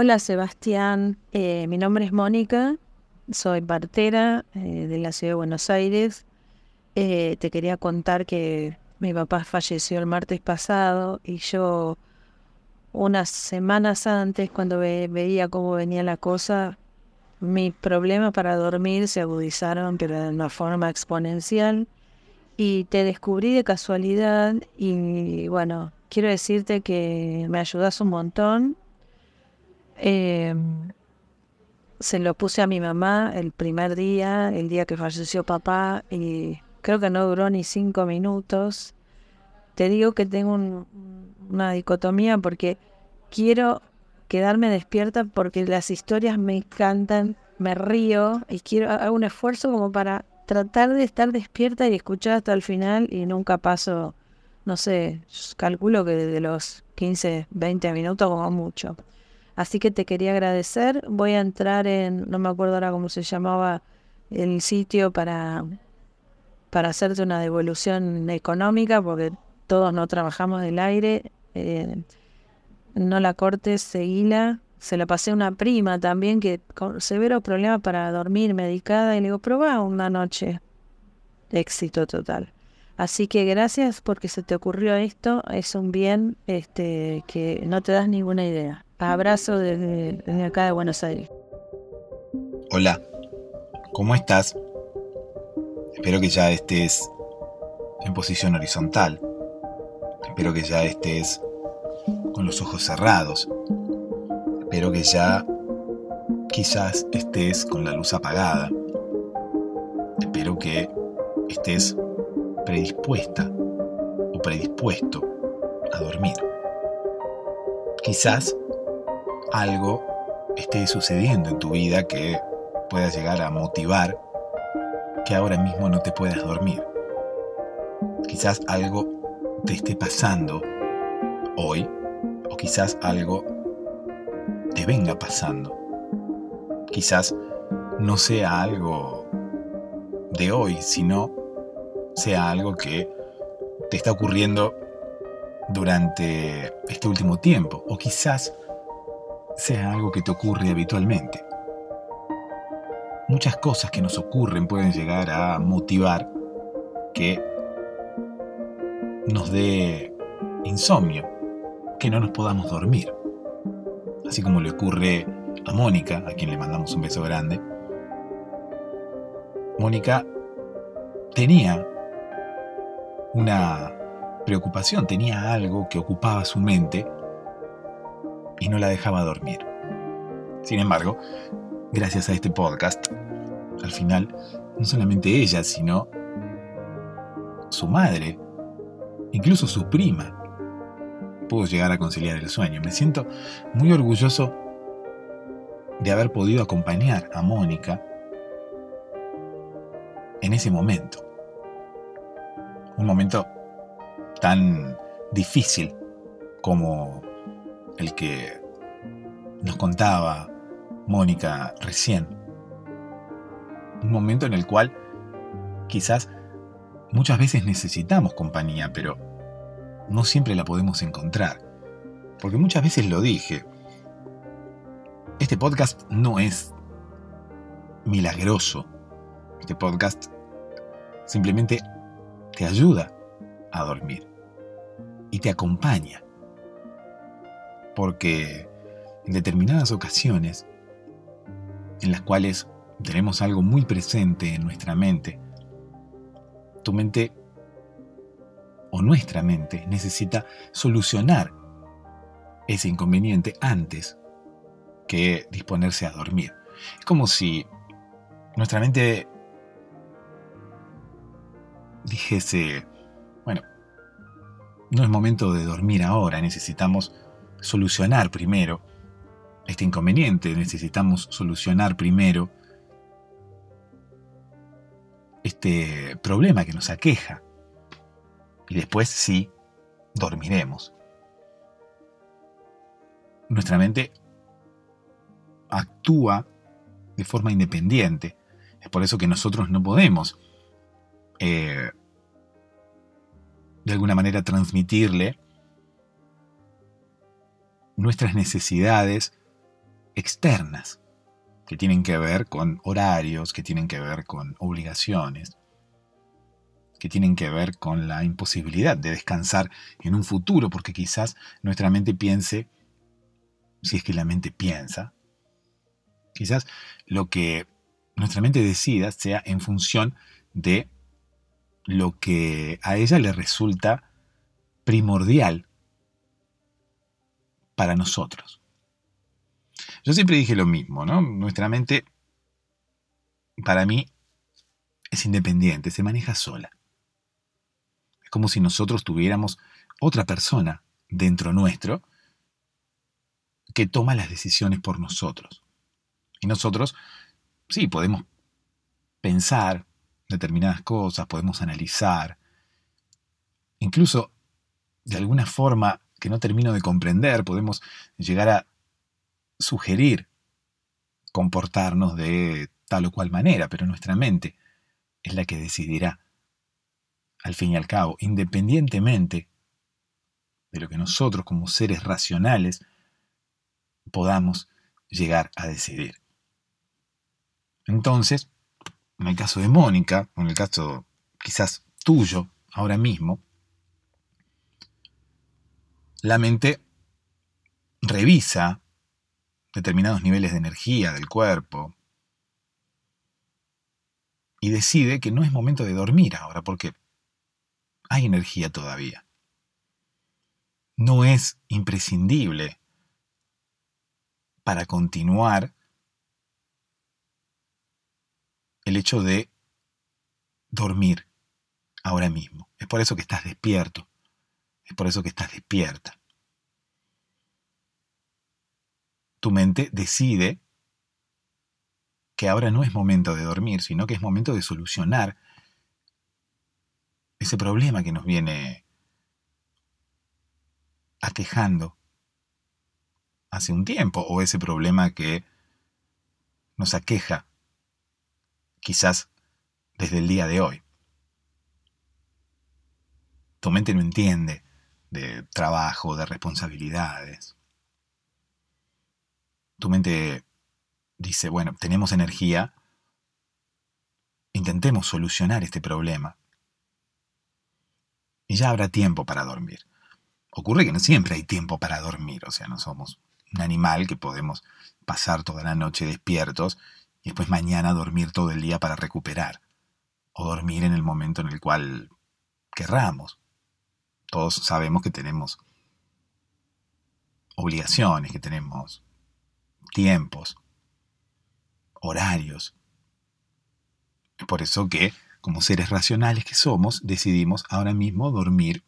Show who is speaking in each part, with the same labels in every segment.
Speaker 1: Hola Sebastián, eh, mi nombre es Mónica, soy partera eh, de la ciudad de Buenos Aires. Eh, te quería contar que mi papá falleció el martes pasado y yo unas semanas antes, cuando veía cómo venía la cosa, mis problemas para dormir se agudizaron, pero de una forma exponencial. Y te descubrí de casualidad y bueno, quiero decirte que me ayudas un montón Em, se lo puse a mi mamá el primer día, el día que falleció papá, y creo que no duró ni cinco minutos. Te digo que tengo una dicotomía porque quiero quedarme despierta porque las historias me encantan, me río y quiero hacer un esfuerzo como para tratar de estar despierta y escuchar hasta el final y nunca paso, no sé, calculo que de los 15, 20 minutos como mucho. Así que te quería agradecer. Voy a entrar en, no me acuerdo ahora cómo se llamaba el sitio para, para hacerte una devolución económica, porque todos no trabajamos del aire. Eh, no la cortes, seguila. Se la pasé a una prima también que con severos problemas para dormir, medicada, y le digo, probá una noche. Éxito total. Así que gracias porque se te ocurrió esto, es un bien este, que no te das ninguna idea. Abrazo desde, acá de Buenos Aires.
Speaker 2: Hola, ¿cómo estás? Espero que ya estés en posición horizontal. Espero que ya estés con los ojos cerrados. Espero que ya quizás estés con la luz apagada. Espero que estés predispuesta o predispuesto a dormir. Quizás algo esté sucediendo en tu vida que pueda llegar a motivar que ahora mismo no te puedas dormir. Quizás algo te esté pasando hoy o quizás algo te venga pasando. Quizás no sea algo de hoy, sino sea algo que te está ocurriendo durante este último tiempo o quizás sea algo que te ocurre habitualmente. Muchas cosas que nos ocurren pueden llegar a motivar que nos dé insomnio, que no nos podamos dormir. Así como le ocurre a Mónica, a quien le mandamos un beso grande. Mónica tenía una preocupación, tenía algo que ocupaba su mente y no la dejaba dormir. Sin embargo, gracias a este podcast, al final, no solamente ella, sino su madre, incluso su prima, pudo llegar a conciliar el sueño. Me siento muy orgulloso de haber podido acompañar a Mónica en ese momento. Un momento tan difícil como el que nos contaba Mónica recién. Un momento en el cual quizás muchas veces necesitamos compañía, pero no siempre la podemos encontrar. Porque muchas veces lo dije, este podcast no es milagroso. Este podcast simplemente te ayuda a dormir y te acompaña porque en determinadas ocasiones en las cuales tenemos algo muy presente en nuestra mente, tu mente o nuestra mente necesita solucionar ese inconveniente antes que disponerse a dormir. Es como si nuestra mente dijese, bueno, no es momento de dormir ahora, necesitamos solucionar primero este inconveniente, necesitamos solucionar primero este problema que nos aqueja. Y después sí, dormiremos. Nuestra mente actúa de forma independiente. Es por eso que nosotros no podemos eh, de alguna manera transmitirle nuestras necesidades externas, que tienen que ver con horarios, que tienen que ver con obligaciones, que tienen que ver con la imposibilidad de descansar en un futuro, porque quizás nuestra mente piense, si es que la mente piensa, quizás lo que nuestra mente decida sea en función de lo que a ella le resulta primordial para nosotros. Yo siempre dije lo mismo, ¿no? Nuestra mente, para mí, es independiente, se maneja sola. Es como si nosotros tuviéramos otra persona dentro nuestro que toma las decisiones por nosotros. Y nosotros, sí, podemos pensar determinadas cosas, podemos analizar, incluso de alguna forma que no termino de comprender, podemos llegar a sugerir comportarnos de tal o cual manera, pero nuestra mente es la que decidirá al fin y al cabo, independientemente de lo que nosotros como seres racionales podamos llegar a decidir. Entonces, en el caso de Mónica, o en el caso quizás tuyo, ahora mismo, la mente revisa determinados niveles de energía del cuerpo y decide que no es momento de dormir ahora, porque hay energía todavía. No es imprescindible para continuar el hecho de dormir ahora mismo. Es por eso que estás despierto. Es por eso que estás despierta. Tu mente decide que ahora no es momento de dormir, sino que es momento de solucionar ese problema que nos viene aquejando hace un tiempo, o ese problema que nos aqueja quizás desde el día de hoy. Tu mente no entiende de trabajo, de responsabilidades. Tu mente dice, bueno, tenemos energía, intentemos solucionar este problema y ya habrá tiempo para dormir. Ocurre que no siempre hay tiempo para dormir, o sea, no somos un animal que podemos pasar toda la noche despiertos y después mañana dormir todo el día para recuperar, o dormir en el momento en el cual querramos. Todos sabemos que tenemos obligaciones, que tenemos tiempos, horarios. Es por eso que como seres racionales que somos, decidimos ahora mismo dormir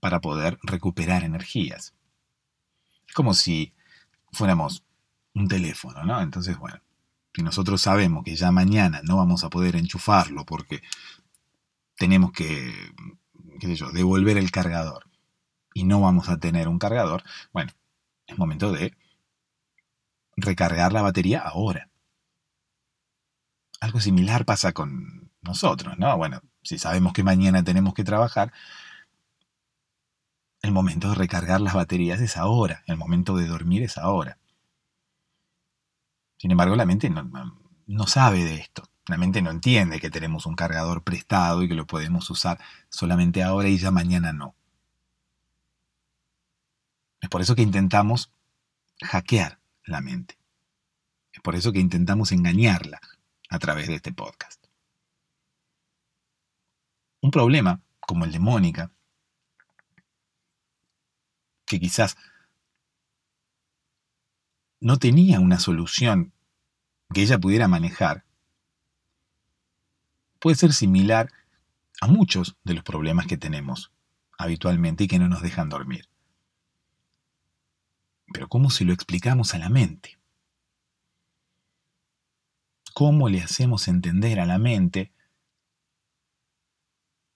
Speaker 2: para poder recuperar energías. Es como si fuéramos un teléfono, ¿no? Entonces, bueno, si nosotros sabemos que ya mañana no vamos a poder enchufarlo porque tenemos que, devolver el cargador y no vamos a tener un cargador, bueno, es momento de recargar la batería ahora. Algo similar pasa con nosotros, ¿no? Bueno, si sabemos que mañana tenemos que trabajar, el momento de recargar las baterías es ahora, el momento de dormir es ahora. Sin embargo, la mente no, sabe de esto. La mente no entiende que tenemos un cargador prestado y que lo podemos usar solamente ahora y ya mañana no. Es por eso que intentamos hackear la mente. Es por eso que intentamos engañarla a través de este podcast. Un problema como el de Mónica, que quizás no tenía una solución que ella pudiera manejar, puede ser similar a muchos de los problemas que tenemos habitualmente y que no nos dejan dormir. Pero ¿cómo se lo explicamos a la mente? ¿Cómo le hacemos entender a la mente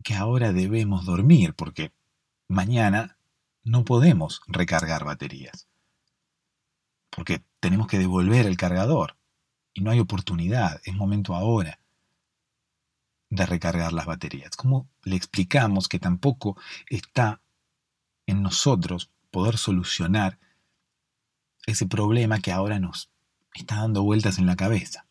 Speaker 2: que ahora debemos dormir porque mañana no podemos recargar baterías? Porque tenemos que devolver el cargador y no hay oportunidad, es momento ahora de recargar las baterías. ¿Cómo le explicamos que tampoco está en nosotros poder solucionar ese problema que ahora nos está dando vueltas en la cabeza.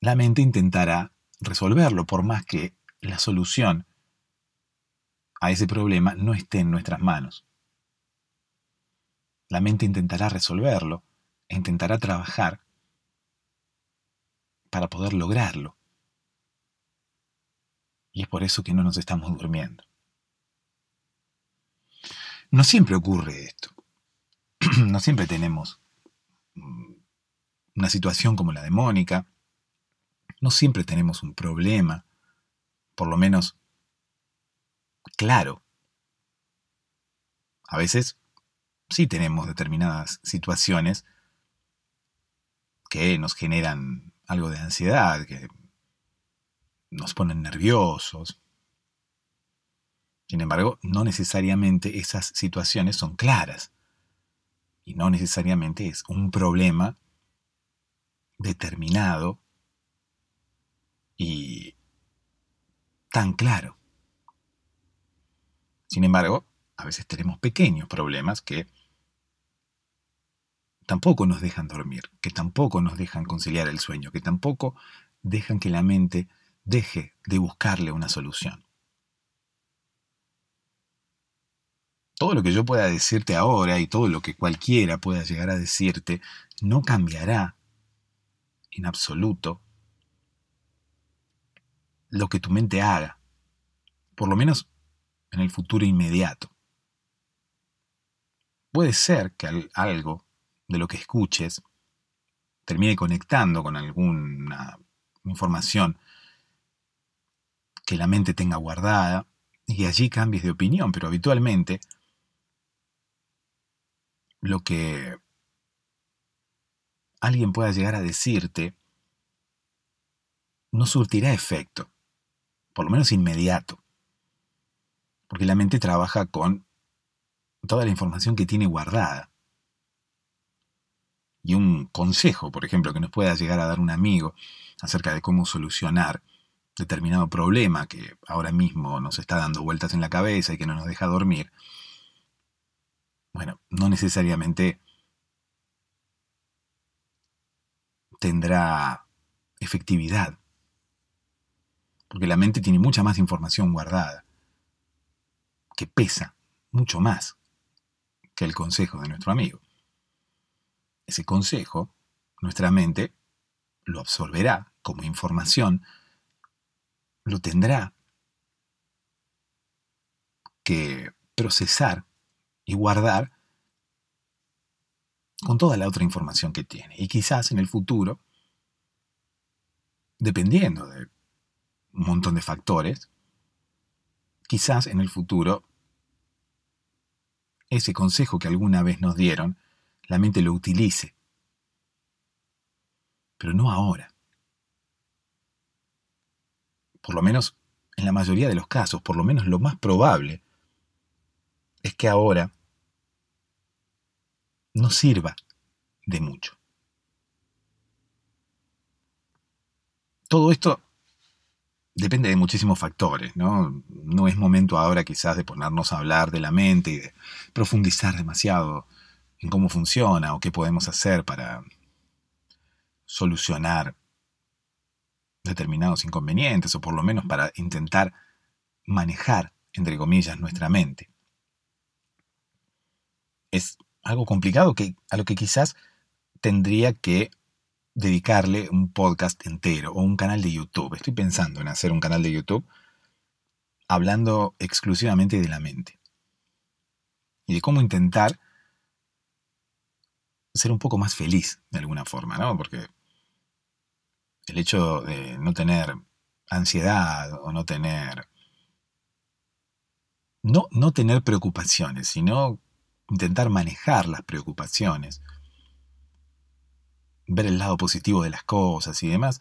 Speaker 2: La mente intentará resolverlo por más que la solución a ese problema no esté en nuestras manos. La mente intentará resolverlo e intentará trabajar para poder lograrlo. Y es por eso que no nos estamos durmiendo. No siempre ocurre esto. no siempre tenemos mm, una situación como la de Mónica. No siempre tenemos un problema, por lo menos claro. A veces sí tenemos determinadas situaciones que nos generan algo de ansiedad, que nos ponen nerviosos. Sin embargo, no necesariamente esas situaciones son claras y no necesariamente es un problema determinado y tan claro. Sin embargo, a veces tenemos pequeños problemas que tampoco nos dejan dormir, que tampoco nos dejan conciliar el sueño, que tampoco dejan que la mente deje de buscarle una solución. Todo lo que yo pueda decirte ahora y todo lo que cualquiera pueda llegar a decirte no cambiará en absoluto lo que tu mente haga, por lo menos en el futuro inmediato. Puede ser que algo de lo que escuches termine conectando con alguna información que la mente tenga guardada y allí cambies de opinión, pero habitualmente lo que alguien pueda llegar a decirte no surtirá efecto, por lo menos inmediato, porque la mente trabaja con toda la información que tiene guardada y un consejo, por ejemplo, que nos pueda llegar a dar un amigo acerca de cómo solucionar determinado problema que ahora mismo nos está dando vueltas en la cabeza y que no nos deja dormir, bueno, no necesariamente tendrá efectividad, porque la mente tiene mucha más información guardada, que pesa mucho más que el consejo de nuestro amigo ese consejo, nuestra mente lo absorberá como información, lo tendrá que procesar y guardar con toda la otra información que tiene. Y quizás en el futuro, dependiendo de un montón de factores, quizás en el futuro ese consejo que alguna vez nos dieron la mente lo utilice. Pero no ahora. Por lo menos en la mayoría de los casos, por lo menos lo más probable, es que ahora no sirva de mucho. Todo esto depende de muchísimos factores, ¿no? No es momento ahora quizás de ponernos a hablar de la mente y de profundizar demasiado en cómo funciona o qué podemos hacer para solucionar determinados inconvenientes o por lo menos para intentar manejar, entre comillas, nuestra mente. Es algo complicado que, a lo que quizás tendría que dedicarle un podcast entero o un canal de YouTube. Estoy pensando en hacer un canal de YouTube hablando exclusivamente de la mente y de cómo intentar ser un poco más feliz de alguna forma, ¿no? Porque el hecho de no tener ansiedad o no tener... No, no tener preocupaciones, sino intentar manejar las preocupaciones, ver el lado positivo de las cosas y demás,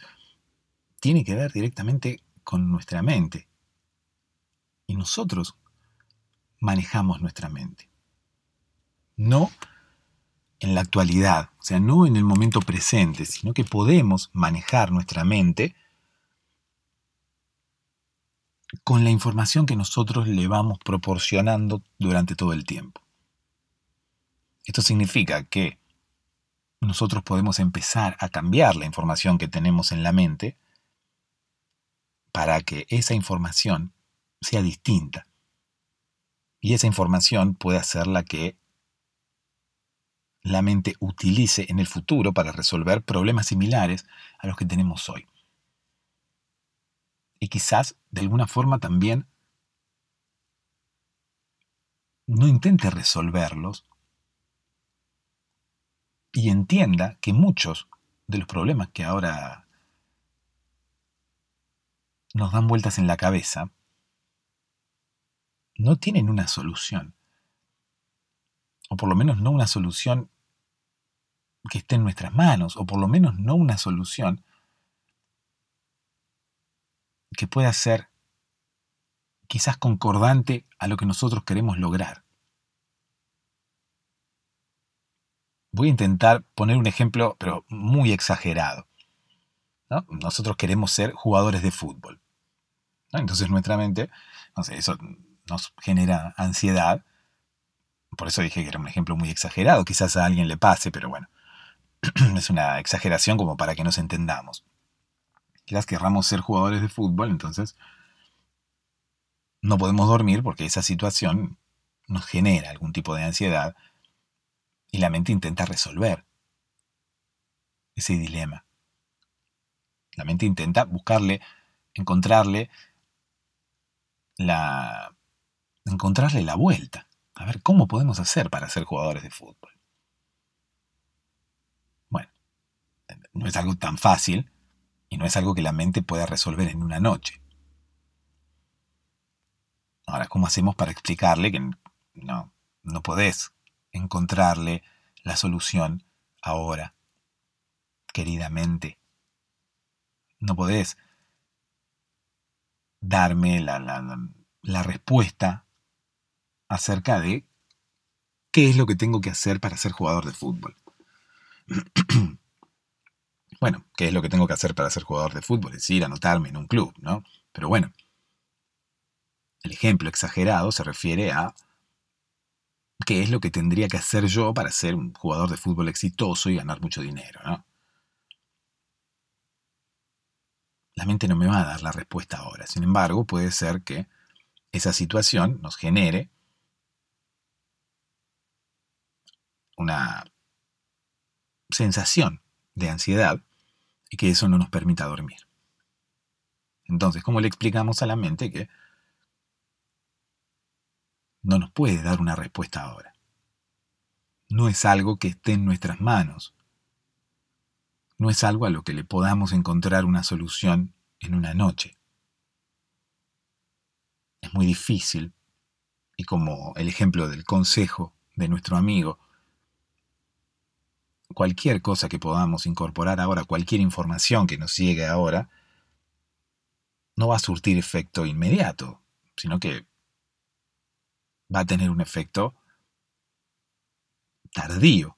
Speaker 2: tiene que ver directamente con nuestra mente. Y nosotros manejamos nuestra mente. No en la actualidad, o sea, no en el momento presente, sino que podemos manejar nuestra mente con la información que nosotros le vamos proporcionando durante todo el tiempo. Esto significa que nosotros podemos empezar a cambiar la información que tenemos en la mente para que esa información sea distinta. Y esa información pueda ser la que la mente utilice en el futuro para resolver problemas similares a los que tenemos hoy. Y quizás de alguna forma también no intente resolverlos y entienda que muchos de los problemas que ahora nos dan vueltas en la cabeza no tienen una solución. O por lo menos no una solución que esté en nuestras manos, o por lo menos no una solución que pueda ser quizás concordante a lo que nosotros queremos lograr. Voy a intentar poner un ejemplo, pero muy exagerado. Nosotros queremos ser jugadores de fútbol. Entonces nuestra mente, no sé, eso nos genera ansiedad. Por eso dije que era un ejemplo muy exagerado. Quizás a alguien le pase, pero bueno, es una exageración como para que nos entendamos. Quizás querramos ser jugadores de fútbol, entonces no podemos dormir porque esa situación nos genera algún tipo de ansiedad y la mente intenta resolver ese dilema. La mente intenta buscarle, encontrarle la encontrarle la vuelta. A ver cómo podemos hacer para ser jugadores de fútbol. Bueno, no es algo tan fácil y no es algo que la mente pueda resolver en una noche. Ahora, ¿cómo hacemos para explicarle que no, no podés encontrarle la solución ahora, queridamente? No podés darme la, la, la respuesta acerca de qué es lo que tengo que hacer para ser jugador de fútbol. bueno, ¿qué es lo que tengo que hacer para ser jugador de fútbol? Es ir a anotarme en un club, ¿no? Pero bueno, el ejemplo exagerado se refiere a qué es lo que tendría que hacer yo para ser un jugador de fútbol exitoso y ganar mucho dinero. ¿no? La mente no me va a dar la respuesta ahora. Sin embargo, puede ser que esa situación nos genere una sensación de ansiedad y que eso no nos permita dormir. Entonces, ¿cómo le explicamos a la mente que no nos puede dar una respuesta ahora. No es algo que esté en nuestras manos. No es algo a lo que le podamos encontrar una solución en una noche. Es muy difícil, y como el ejemplo del consejo de nuestro amigo, cualquier cosa que podamos incorporar ahora, cualquier información que nos llegue ahora, no va a surtir efecto inmediato, sino que va a tener un efecto tardío.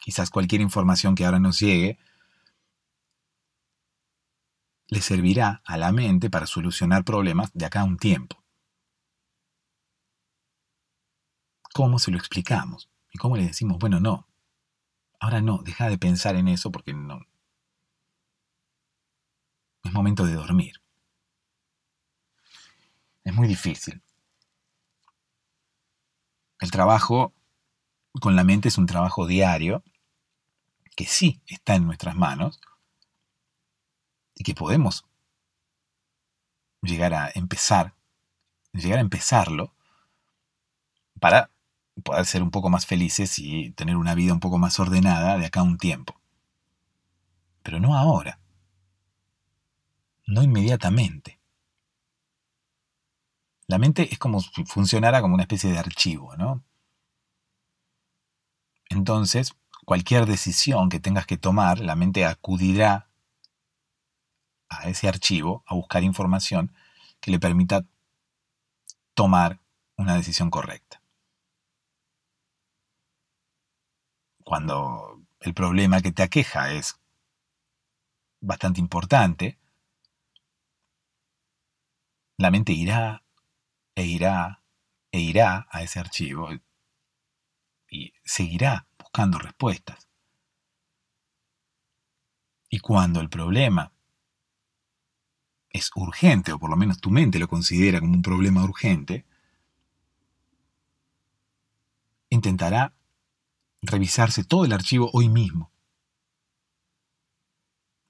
Speaker 2: Quizás cualquier información que ahora nos llegue le servirá a la mente para solucionar problemas de acá a un tiempo. ¿Cómo se lo explicamos? ¿Y cómo le decimos, bueno, no, ahora no, deja de pensar en eso porque no... Es momento de dormir. Es muy difícil. El trabajo con la mente es un trabajo diario que sí está en nuestras manos y que podemos llegar a empezar, llegar a empezarlo para poder ser un poco más felices y tener una vida un poco más ordenada de acá a un tiempo. Pero no ahora, no inmediatamente. La mente es como si funcionara como una especie de archivo, ¿no? Entonces, cualquier decisión que tengas que tomar, la mente acudirá a ese archivo a buscar información que le permita tomar una decisión correcta. Cuando el problema que te aqueja es bastante importante, la mente irá e irá e irá a ese archivo seguirá buscando respuestas. Y cuando el problema es urgente, o por lo menos tu mente lo considera como un problema urgente, intentará revisarse todo el archivo hoy mismo,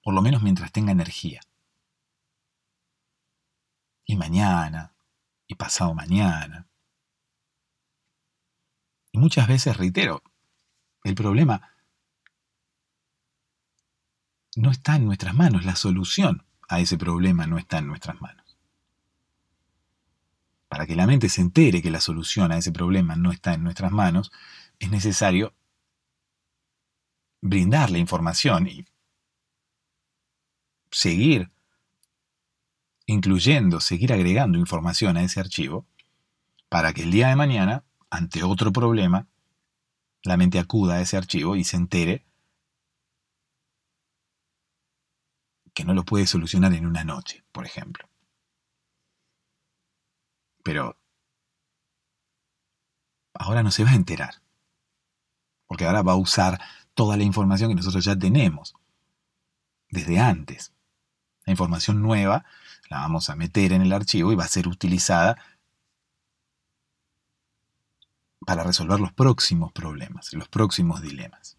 Speaker 2: por lo menos mientras tenga energía. Y mañana, y pasado mañana. Y muchas veces, reitero, el problema no está en nuestras manos, la solución a ese problema no está en nuestras manos. Para que la mente se entere que la solución a ese problema no está en nuestras manos, es necesario brindarle información y seguir incluyendo, seguir agregando información a ese archivo para que el día de mañana, ante otro problema, la mente acuda a ese archivo y se entere que no lo puede solucionar en una noche, por ejemplo. Pero ahora no se va a enterar, porque ahora va a usar toda la información que nosotros ya tenemos desde antes. La información nueva la vamos a meter en el archivo y va a ser utilizada para resolver los próximos problemas, los próximos dilemas.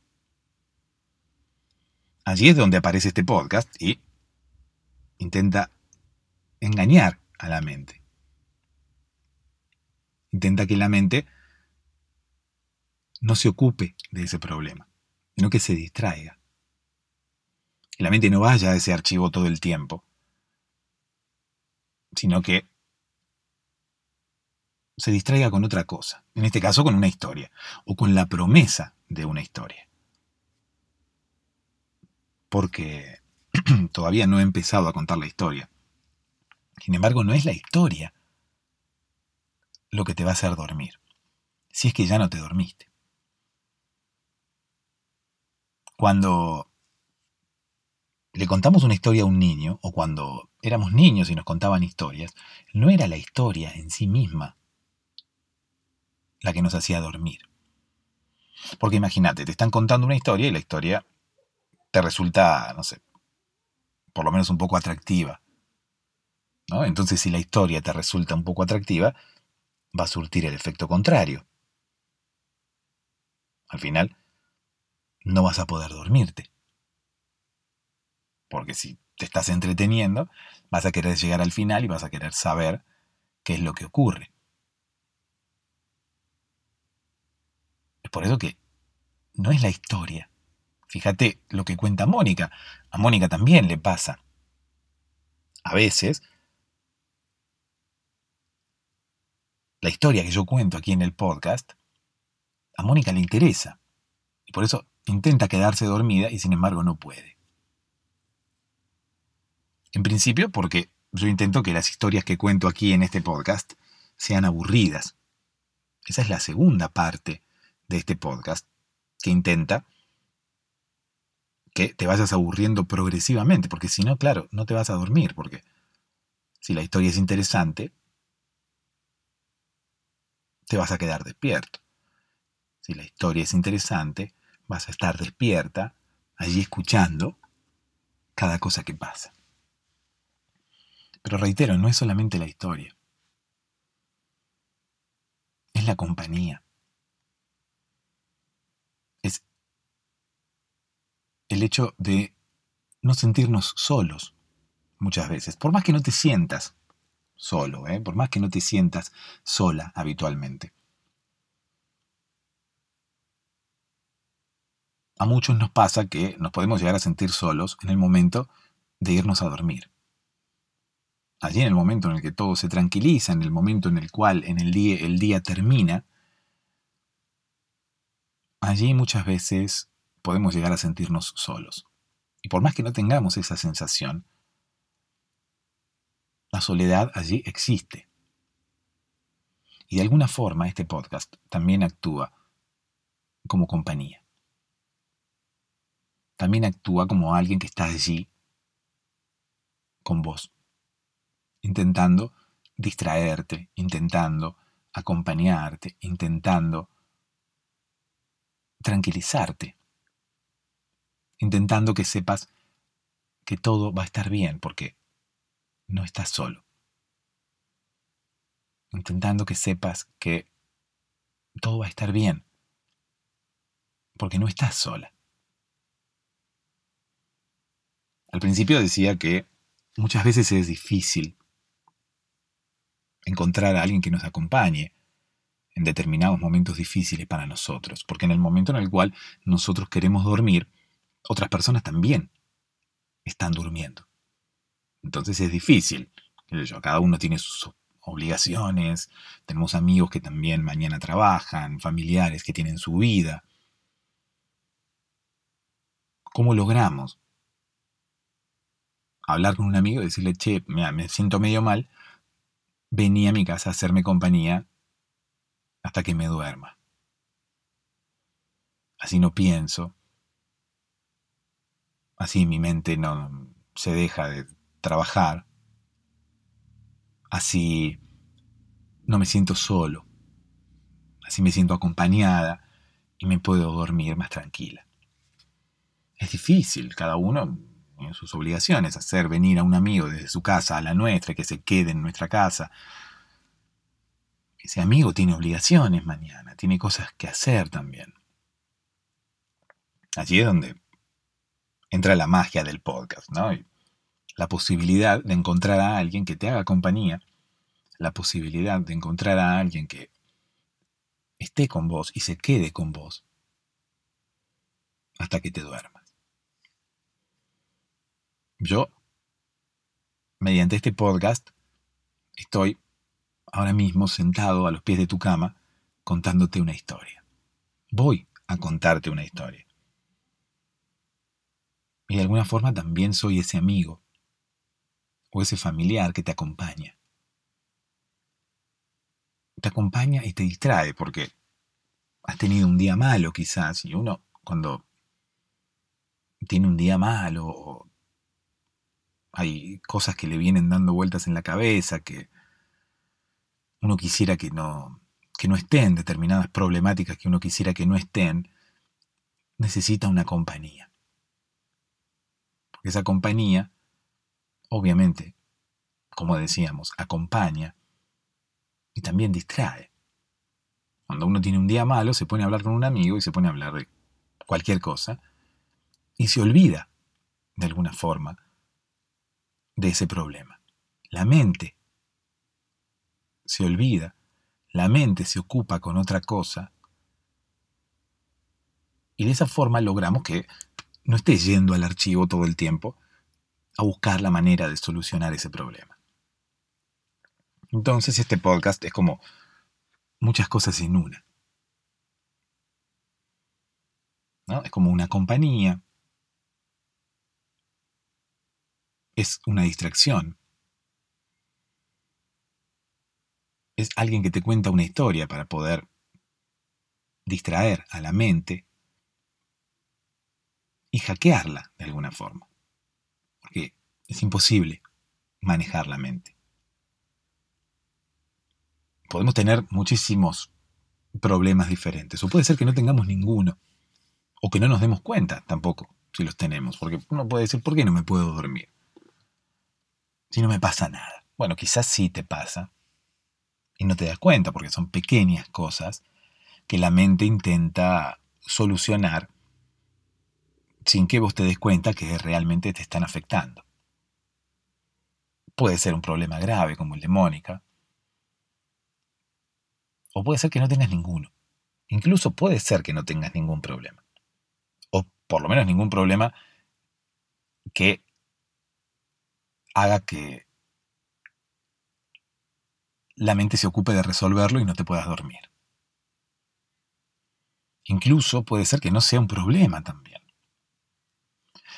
Speaker 2: Allí es donde aparece este podcast y intenta engañar a la mente. Intenta que la mente no se ocupe de ese problema, sino que se distraiga. Que la mente no vaya a ese archivo todo el tiempo, sino que se distraiga con otra cosa, en este caso con una historia, o con la promesa de una historia. Porque todavía no he empezado a contar la historia. Sin embargo, no es la historia lo que te va a hacer dormir, si es que ya no te dormiste. Cuando le contamos una historia a un niño, o cuando éramos niños y nos contaban historias, no era la historia en sí misma la que nos hacía dormir. Porque imagínate, te están contando una historia y la historia te resulta, no sé, por lo menos un poco atractiva. ¿no? Entonces, si la historia te resulta un poco atractiva, va a surtir el efecto contrario. Al final, no vas a poder dormirte. Porque si te estás entreteniendo, vas a querer llegar al final y vas a querer saber qué es lo que ocurre. Es por eso que no es la historia. Fíjate lo que cuenta Mónica. A Mónica también le pasa. A veces, la historia que yo cuento aquí en el podcast, a Mónica le interesa. Y por eso intenta quedarse dormida y sin embargo no puede. En principio porque yo intento que las historias que cuento aquí en este podcast sean aburridas. Esa es la segunda parte de este podcast, que intenta que te vayas aburriendo progresivamente, porque si no, claro, no te vas a dormir, porque si la historia es interesante, te vas a quedar despierto. Si la historia es interesante, vas a estar despierta, allí escuchando cada cosa que pasa. Pero reitero, no es solamente la historia. Es la compañía. Es el hecho de no sentirnos solos muchas veces. Por más que no te sientas solo, ¿eh? por más que no te sientas sola habitualmente. A muchos nos pasa que nos podemos llegar a sentir solos en el momento de irnos a dormir allí en el momento en el que todo se tranquiliza, en el momento en el cual en el día, el día termina, allí muchas veces podemos llegar a sentirnos solos. Y por más que no tengamos esa sensación, la soledad allí existe. Y de alguna forma este podcast también actúa como compañía. También actúa como alguien que está allí con vos intentando distraerte, intentando acompañarte, intentando tranquilizarte, intentando que sepas que todo va a estar bien, porque no estás solo. Intentando que sepas que todo va a estar bien, porque no estás sola. Al principio decía que muchas veces es difícil encontrar a alguien que nos acompañe en determinados momentos difíciles para nosotros, porque en el momento en el cual nosotros queremos dormir, otras personas también están durmiendo. Entonces es difícil. Cada uno tiene sus obligaciones, tenemos amigos que también mañana trabajan, familiares que tienen su vida. ¿Cómo logramos hablar con un amigo y decirle, che, me siento medio mal, vení a mi casa a hacerme compañía hasta que me duerma. Así no pienso, así mi mente no se deja de trabajar, así no me siento solo, así me siento acompañada y me puedo dormir más tranquila. Es difícil, cada uno en sus obligaciones, hacer venir a un amigo desde su casa a la nuestra, que se quede en nuestra casa. Ese amigo tiene obligaciones mañana, tiene cosas que hacer también. Allí es donde entra la magia del podcast, ¿no? la posibilidad de encontrar a alguien que te haga compañía, la posibilidad de encontrar a alguien que esté con vos y se quede con vos hasta que te duermas. Yo, mediante este podcast, estoy ahora mismo sentado a los pies de tu cama contándote una historia. Voy a contarte una historia. Y de alguna forma también soy ese amigo o ese familiar que te acompaña. Te acompaña y te distrae porque has tenido un día malo quizás y uno cuando tiene un día malo hay cosas que le vienen dando vueltas en la cabeza que uno quisiera que no que no estén determinadas problemáticas que uno quisiera que no estén necesita una compañía esa compañía, obviamente, como decíamos, acompaña y también distrae. Cuando uno tiene un día malo, se pone a hablar con un amigo y se pone a hablar de cualquier cosa y se olvida, de alguna forma, de ese problema. La mente se olvida, la mente se ocupa con otra cosa y de esa forma logramos que no estés yendo al archivo todo el tiempo a buscar la manera de solucionar ese problema. Entonces este podcast es como muchas cosas en una. ¿No? Es como una compañía. Es una distracción. Es alguien que te cuenta una historia para poder distraer a la mente y hackearla de alguna forma. Porque es imposible manejar la mente. Podemos tener muchísimos problemas diferentes, o puede ser que no tengamos ninguno, o que no nos demos cuenta tampoco si los tenemos, porque uno puede decir, ¿por qué no me puedo dormir? Si no me pasa nada. Bueno, quizás sí te pasa, y no te das cuenta, porque son pequeñas cosas que la mente intenta solucionar sin que vos te des cuenta que realmente te están afectando. Puede ser un problema grave como el de Mónica, o puede ser que no tengas ninguno. Incluso puede ser que no tengas ningún problema. O por lo menos ningún problema que haga que la mente se ocupe de resolverlo y no te puedas dormir. Incluso puede ser que no sea un problema también.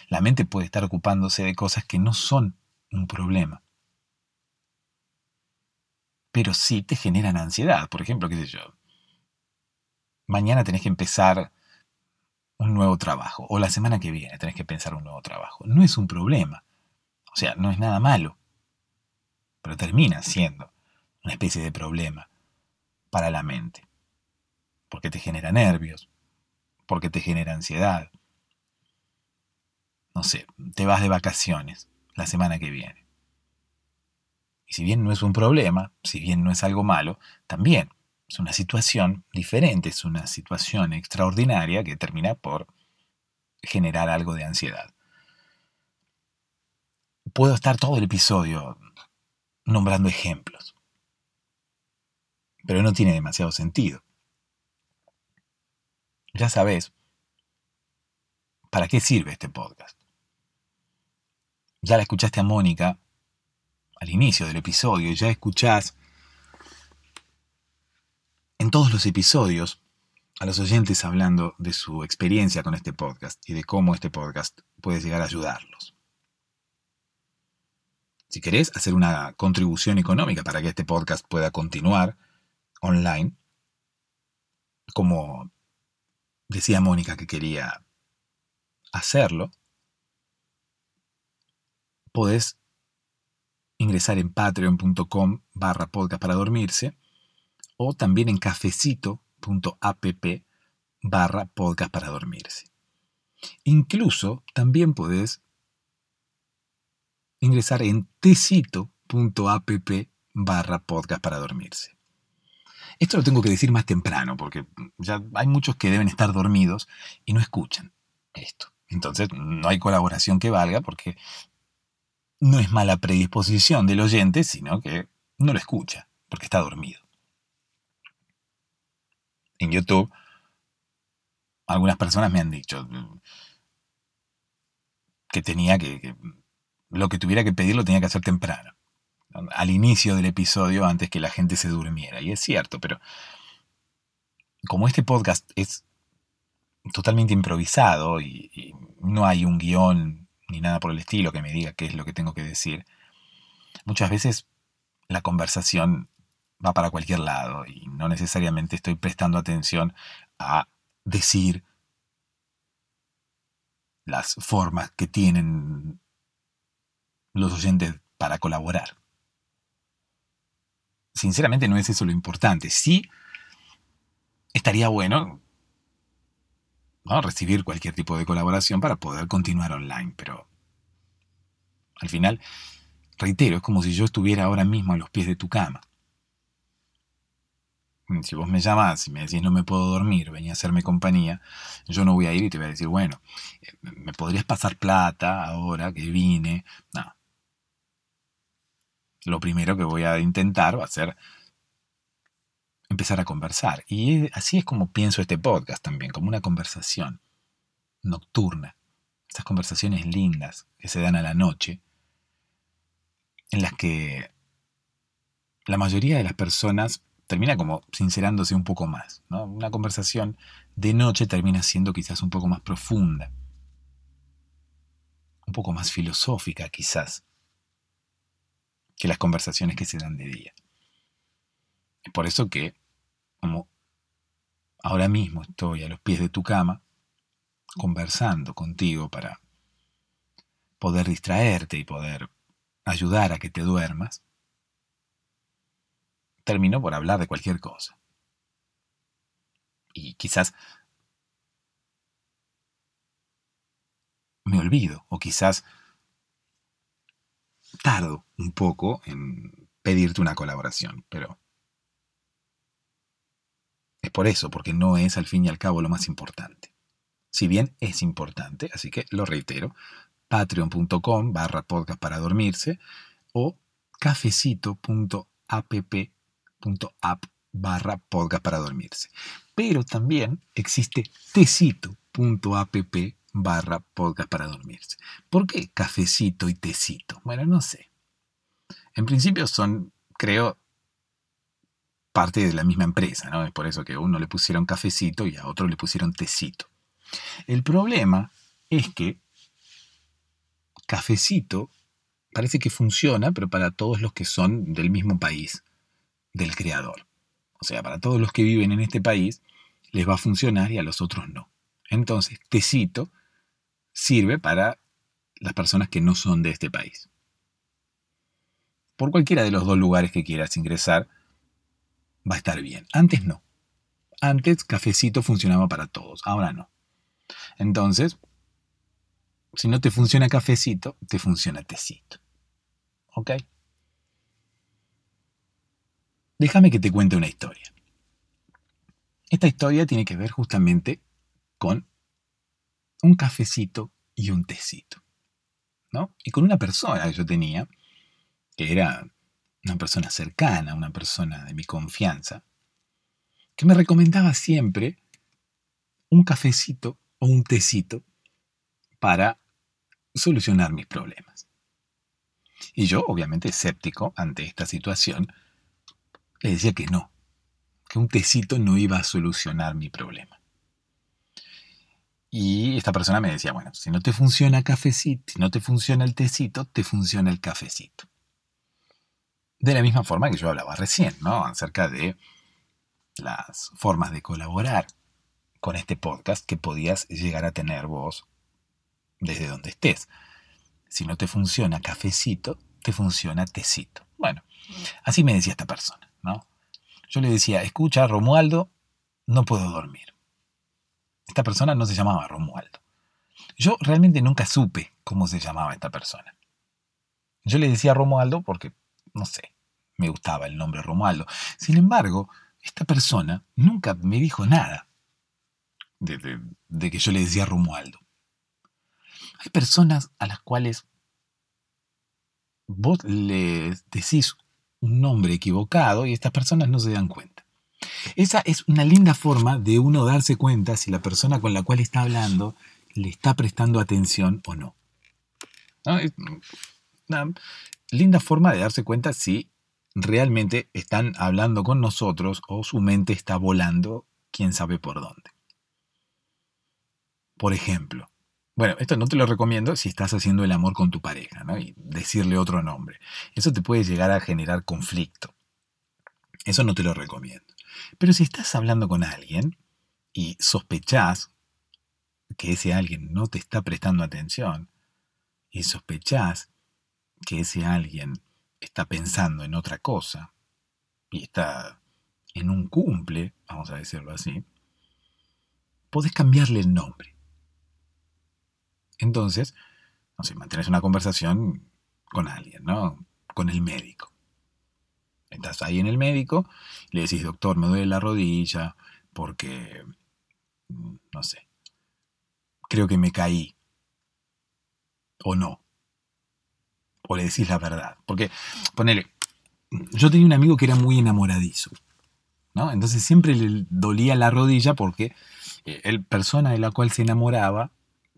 Speaker 2: La mente puede estar ocupándose de cosas que no son un problema. Pero sí te generan ansiedad. Por ejemplo, qué sé yo. Mañana tenés que empezar un nuevo trabajo. O la semana que viene tenés que pensar un nuevo trabajo. No es un problema. O sea, no es nada malo. Pero termina siendo una especie de problema para la mente. Porque te genera nervios. porque te genera ansiedad. No sé, te vas de vacaciones la semana que viene. Y si bien no es un problema, si bien no es algo malo, también es una situación diferente, es una situación extraordinaria que termina por generar algo de ansiedad. Puedo estar todo el episodio nombrando ejemplos, pero no tiene demasiado sentido. Ya sabes, ¿para qué sirve este podcast? Ya la escuchaste a Mónica al inicio del episodio, ya escuchás en todos los episodios a los oyentes hablando de su experiencia con este podcast y de cómo este podcast puede llegar a ayudarlos. Si querés hacer una contribución económica para que este podcast pueda continuar online, como decía Mónica que quería hacerlo, podés ingresar en patreon.com barra podcast para dormirse o también en cafecito.app barra podcast para dormirse. Incluso también podés ingresar en tecito.app barra podcast para dormirse. Esto lo tengo que decir más temprano porque ya hay muchos que deben estar dormidos y no escuchan esto. Entonces no hay colaboración que valga porque no es mala predisposición del oyente, sino que no lo escucha porque está dormido en YouTube, algunas personas me han dicho que tenía que, lo que tuviera que pedir lo tenía que hacer temprano, al inicio del episodio antes que la gente se durmiera. Y es cierto, pero como este podcast es totalmente improvisado y, no hay un guion ni nada por el estilo que me diga qué es lo que tengo que decir, muchas veces la conversación va para cualquier lado y no necesariamente estoy prestando atención a decir las formas que tienen los oyentes para colaborar. Sinceramente no es eso lo importante. Sí estaría bueno recibir cualquier tipo de colaboración para poder continuar online, pero al final, reitero, es como si yo estuviera ahora mismo a los pies de tu cama. Si vos me llamás y me decís no me puedo dormir, venía a hacerme compañía, yo no voy a ir y te voy a decir, bueno, eh, ¿me podrías pasar plata ahora que vine? No. Lo primero que voy a intentar va a ser empezar a conversar. Y así es como pienso este podcast también, como una conversación nocturna. Estas conversaciones lindas que se dan a la noche, en las que la mayoría de las personas termina como sincerándose un poco más. Una conversación de noche termina siendo quizás un poco más profunda, un poco más filosófica quizás, que las conversaciones que se dan de día. Es por eso que, como ahora mismo estoy a los pies de tu cama, conversando contigo para poder distraerte y poder ayudar a que te duermas, termino por hablar de cualquier cosa. Y quizás me olvido, o quizás tardo un poco en pedirte una colaboración, pero es por eso, porque no es al fin y al cabo lo más importante. Si bien es importante, así que lo reitero, patreon.com barra podcast para dormirse o cafecito.app app barra podcast para dormirse. Pero también existe tecito.app barra podcast para dormirse. ¿Por qué cafecito y tecito? Bueno, no sé. En principio son, creo, parte de la misma empresa, ¿no? Es por eso que a uno le pusieron cafecito y a otro le pusieron tecito. El problema es que cafecito parece que funciona, pero para todos los que son del mismo país del creador. O sea, para todos los que viven en este país les va a funcionar y a los otros no. Entonces, tecito sirve para las personas que no son de este país. Por cualquiera de los dos lugares que quieras ingresar, va a estar bien. Antes no. Antes cafecito funcionaba para todos, ahora no. Entonces, si no te funciona cafecito, te funciona tecito. ¿Ok? Déjame que te cuente una historia. Esta historia tiene que ver justamente con un cafecito y un tecito. ¿no? Y con una persona que yo tenía, que era una persona cercana, una persona de mi confianza, que me recomendaba siempre un cafecito o un tecito para solucionar mis problemas. Y yo, obviamente escéptico ante esta situación, le decía que no, que un tecito no iba a solucionar mi problema. Y esta persona me decía, bueno, si no te funciona cafecito, si no te funciona el tecito, te funciona el cafecito. De la misma forma que yo hablaba recién, ¿no? Acerca de las formas de colaborar con este podcast que podías llegar a tener vos desde donde estés. Si no te funciona cafecito, te funciona tecito. Bueno, así me decía esta persona, ¿no? Yo le decía, escucha, Romualdo, no puedo dormir. Esta persona no se llamaba Romualdo. Yo realmente nunca supe cómo se llamaba esta persona. Yo le decía Romualdo porque, no sé, me gustaba el nombre Romualdo. Sin embargo, esta persona nunca me dijo nada de, que yo le decía Romualdo. Hay personas a las cuales vos les decís un nombre equivocado y estas personas no se dan cuenta. Esa es una linda forma de uno darse cuenta si la persona con la cual está hablando le está prestando atención o no. Una linda forma de darse cuenta si realmente están hablando con nosotros o su mente está volando quién sabe por dónde. Por ejemplo, bueno, esto no te lo recomiendo si estás haciendo el amor con tu pareja, ¿no? Y decirle otro nombre. Eso te puede llegar a generar conflicto. Eso no te lo recomiendo. Pero si estás hablando con alguien y sospechás que ese alguien no te está prestando atención y sospechás que ese alguien está pensando en otra cosa y está en un cumple, vamos a decirlo así, podés cambiarle el nombre. Entonces, no sé, mantienes una conversación con alguien, ¿no? Con el médico. Estás ahí en el médico, le decís, doctor, me duele la rodilla porque, mm, no sé, creo que me caí. O no. O le decís la verdad. Porque, ponele, yo tenía un amigo que era muy enamoradizo. ¿no? Entonces siempre le dolía la rodilla porque el eh, persona de la cual se enamoraba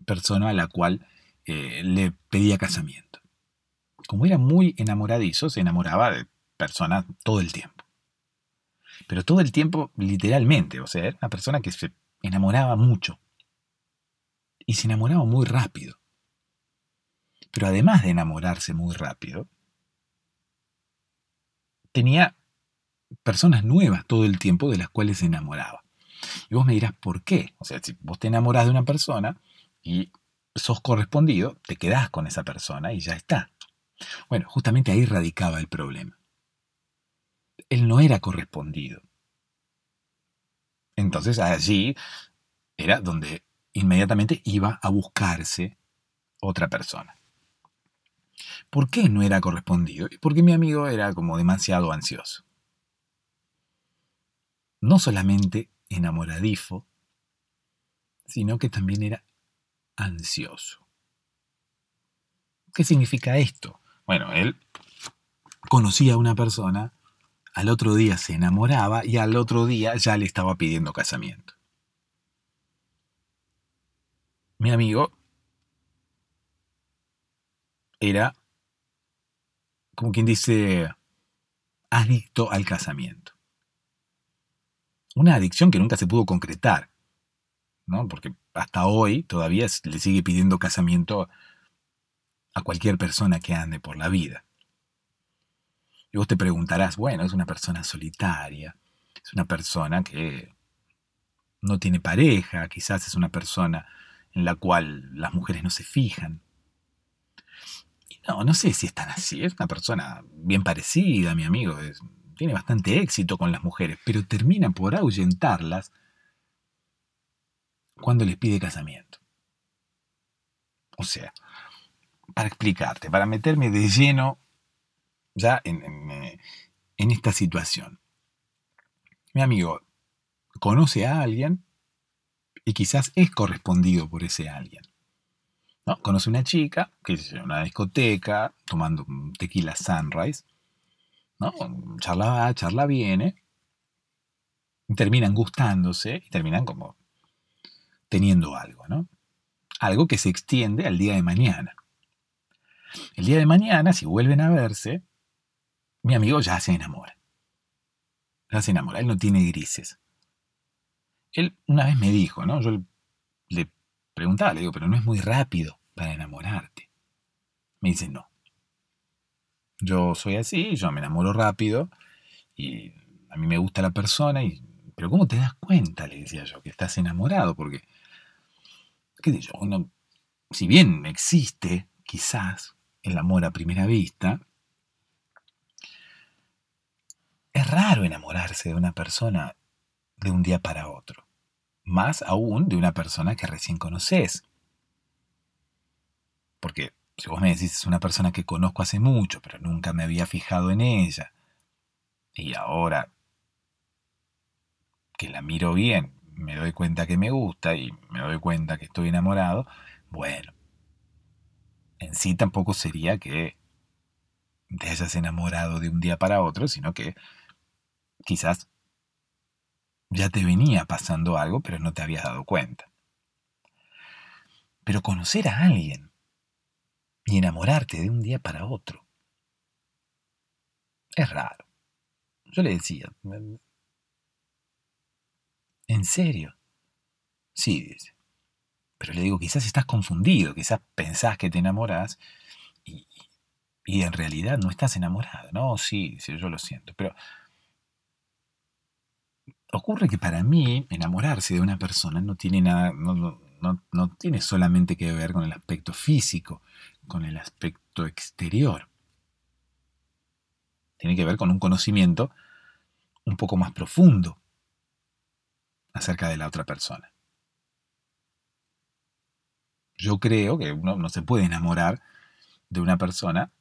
Speaker 2: persona a la cual eh, le pedía casamiento. Como era muy enamoradizo, se enamoraba de personas todo el tiempo. Pero todo el tiempo, literalmente, o sea, era una persona que se enamoraba mucho. Y se enamoraba muy rápido. Pero además de enamorarse muy rápido, tenía personas nuevas todo el tiempo de las cuales se enamoraba. Y vos me dirás, ¿por qué? O sea, si vos te enamorás de una persona, y sos correspondido, te quedás con esa persona y ya está. Bueno, justamente ahí radicaba el problema. Él no era correspondido. Entonces allí era donde inmediatamente iba a buscarse otra persona. ¿Por qué no era correspondido? Porque mi amigo era como demasiado ansioso. No solamente enamoradifo, sino que también era ansioso. ¿Qué significa esto? Bueno, él conocía a una persona, al otro día se enamoraba y al otro día ya le estaba pidiendo casamiento. Mi amigo era, como quien dice, adicto al casamiento. Una adicción que nunca se pudo concretar, ¿no? Porque hasta hoy todavía le sigue pidiendo casamiento a cualquier persona que ande por la vida. Y vos te preguntarás, bueno, es una persona solitaria, es una persona que no tiene pareja, quizás es una persona en la cual las mujeres no se fijan. Y no, no sé si es tan así, es una persona bien parecida, mi amigo, tiene bastante éxito con las mujeres, pero termina por ahuyentarlas cuando les pide casamiento. O sea, para explicarte, para meterme de lleno ya en, eh, esta situación. Mi amigo conoce a alguien y quizás es correspondido por ese alguien. ¿no? Conoce una chica que es en una discoteca tomando tequila sunrise. ¿no? Charla va, charla viene. Terminan gustándose y terminan como teniendo algo, ¿no? Algo que se extiende al día de mañana. El día de mañana, si vuelven a verse, mi amigo ya se enamora. Ya se enamora, él no tiene grises. Él una vez me dijo, ¿no? Yo le preguntaba, le digo, pero no es muy rápido para enamorarte. Me dice, no. Yo soy así, yo me enamoro rápido y a mí me gusta la persona y... Pero ¿cómo te das cuenta, le decía yo, que estás enamorado? Porque, qué sé yo, si bien existe quizás el amor a primera vista, es raro enamorarse de una persona de un día para otro, más aún de una persona que recién conoces. Porque si vos me decís es una persona que conozco hace mucho, pero nunca me había fijado en ella, y ahora que la miro bien, me doy cuenta que me gusta y me doy cuenta que estoy enamorado, bueno, en sí tampoco sería que te hayas enamorado de un día para otro, sino que quizás ya te venía pasando algo, pero no te habías dado cuenta. Pero conocer a alguien y enamorarte de un día para otro es raro. Yo le decía, ¿en serio? Sí, dice. Pero le digo, quizás estás confundido, quizás pensás que te enamorás y, en realidad no estás enamorado. No, sí, yo lo siento. Pero ocurre que para mí enamorarse de una persona no tiene nada, no, no, tiene solamente que ver con el aspecto físico, con el aspecto exterior. Tiene que ver con un conocimiento un poco más profundo acerca de la otra persona. Yo creo que uno no se puede enamorar de una persona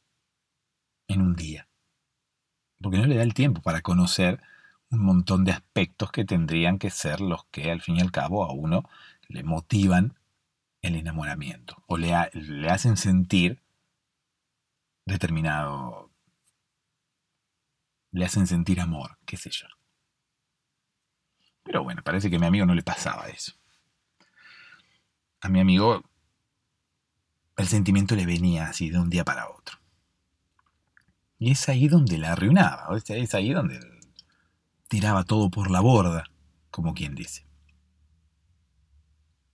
Speaker 2: en un día, porque no le da el tiempo para conocer un montón de aspectos que tendrían que ser los que al fin y al cabo a uno le motivan el enamoramiento o le, le hacen sentir determinado, le hacen sentir amor, qué sé yo. Pero bueno, parece que a mi amigo no le pasaba eso. A mi amigo el sentimiento le venía así de un día para otro. Y es ahí donde la arruinaba, es ahí donde tiraba todo por la borda, como quien dice.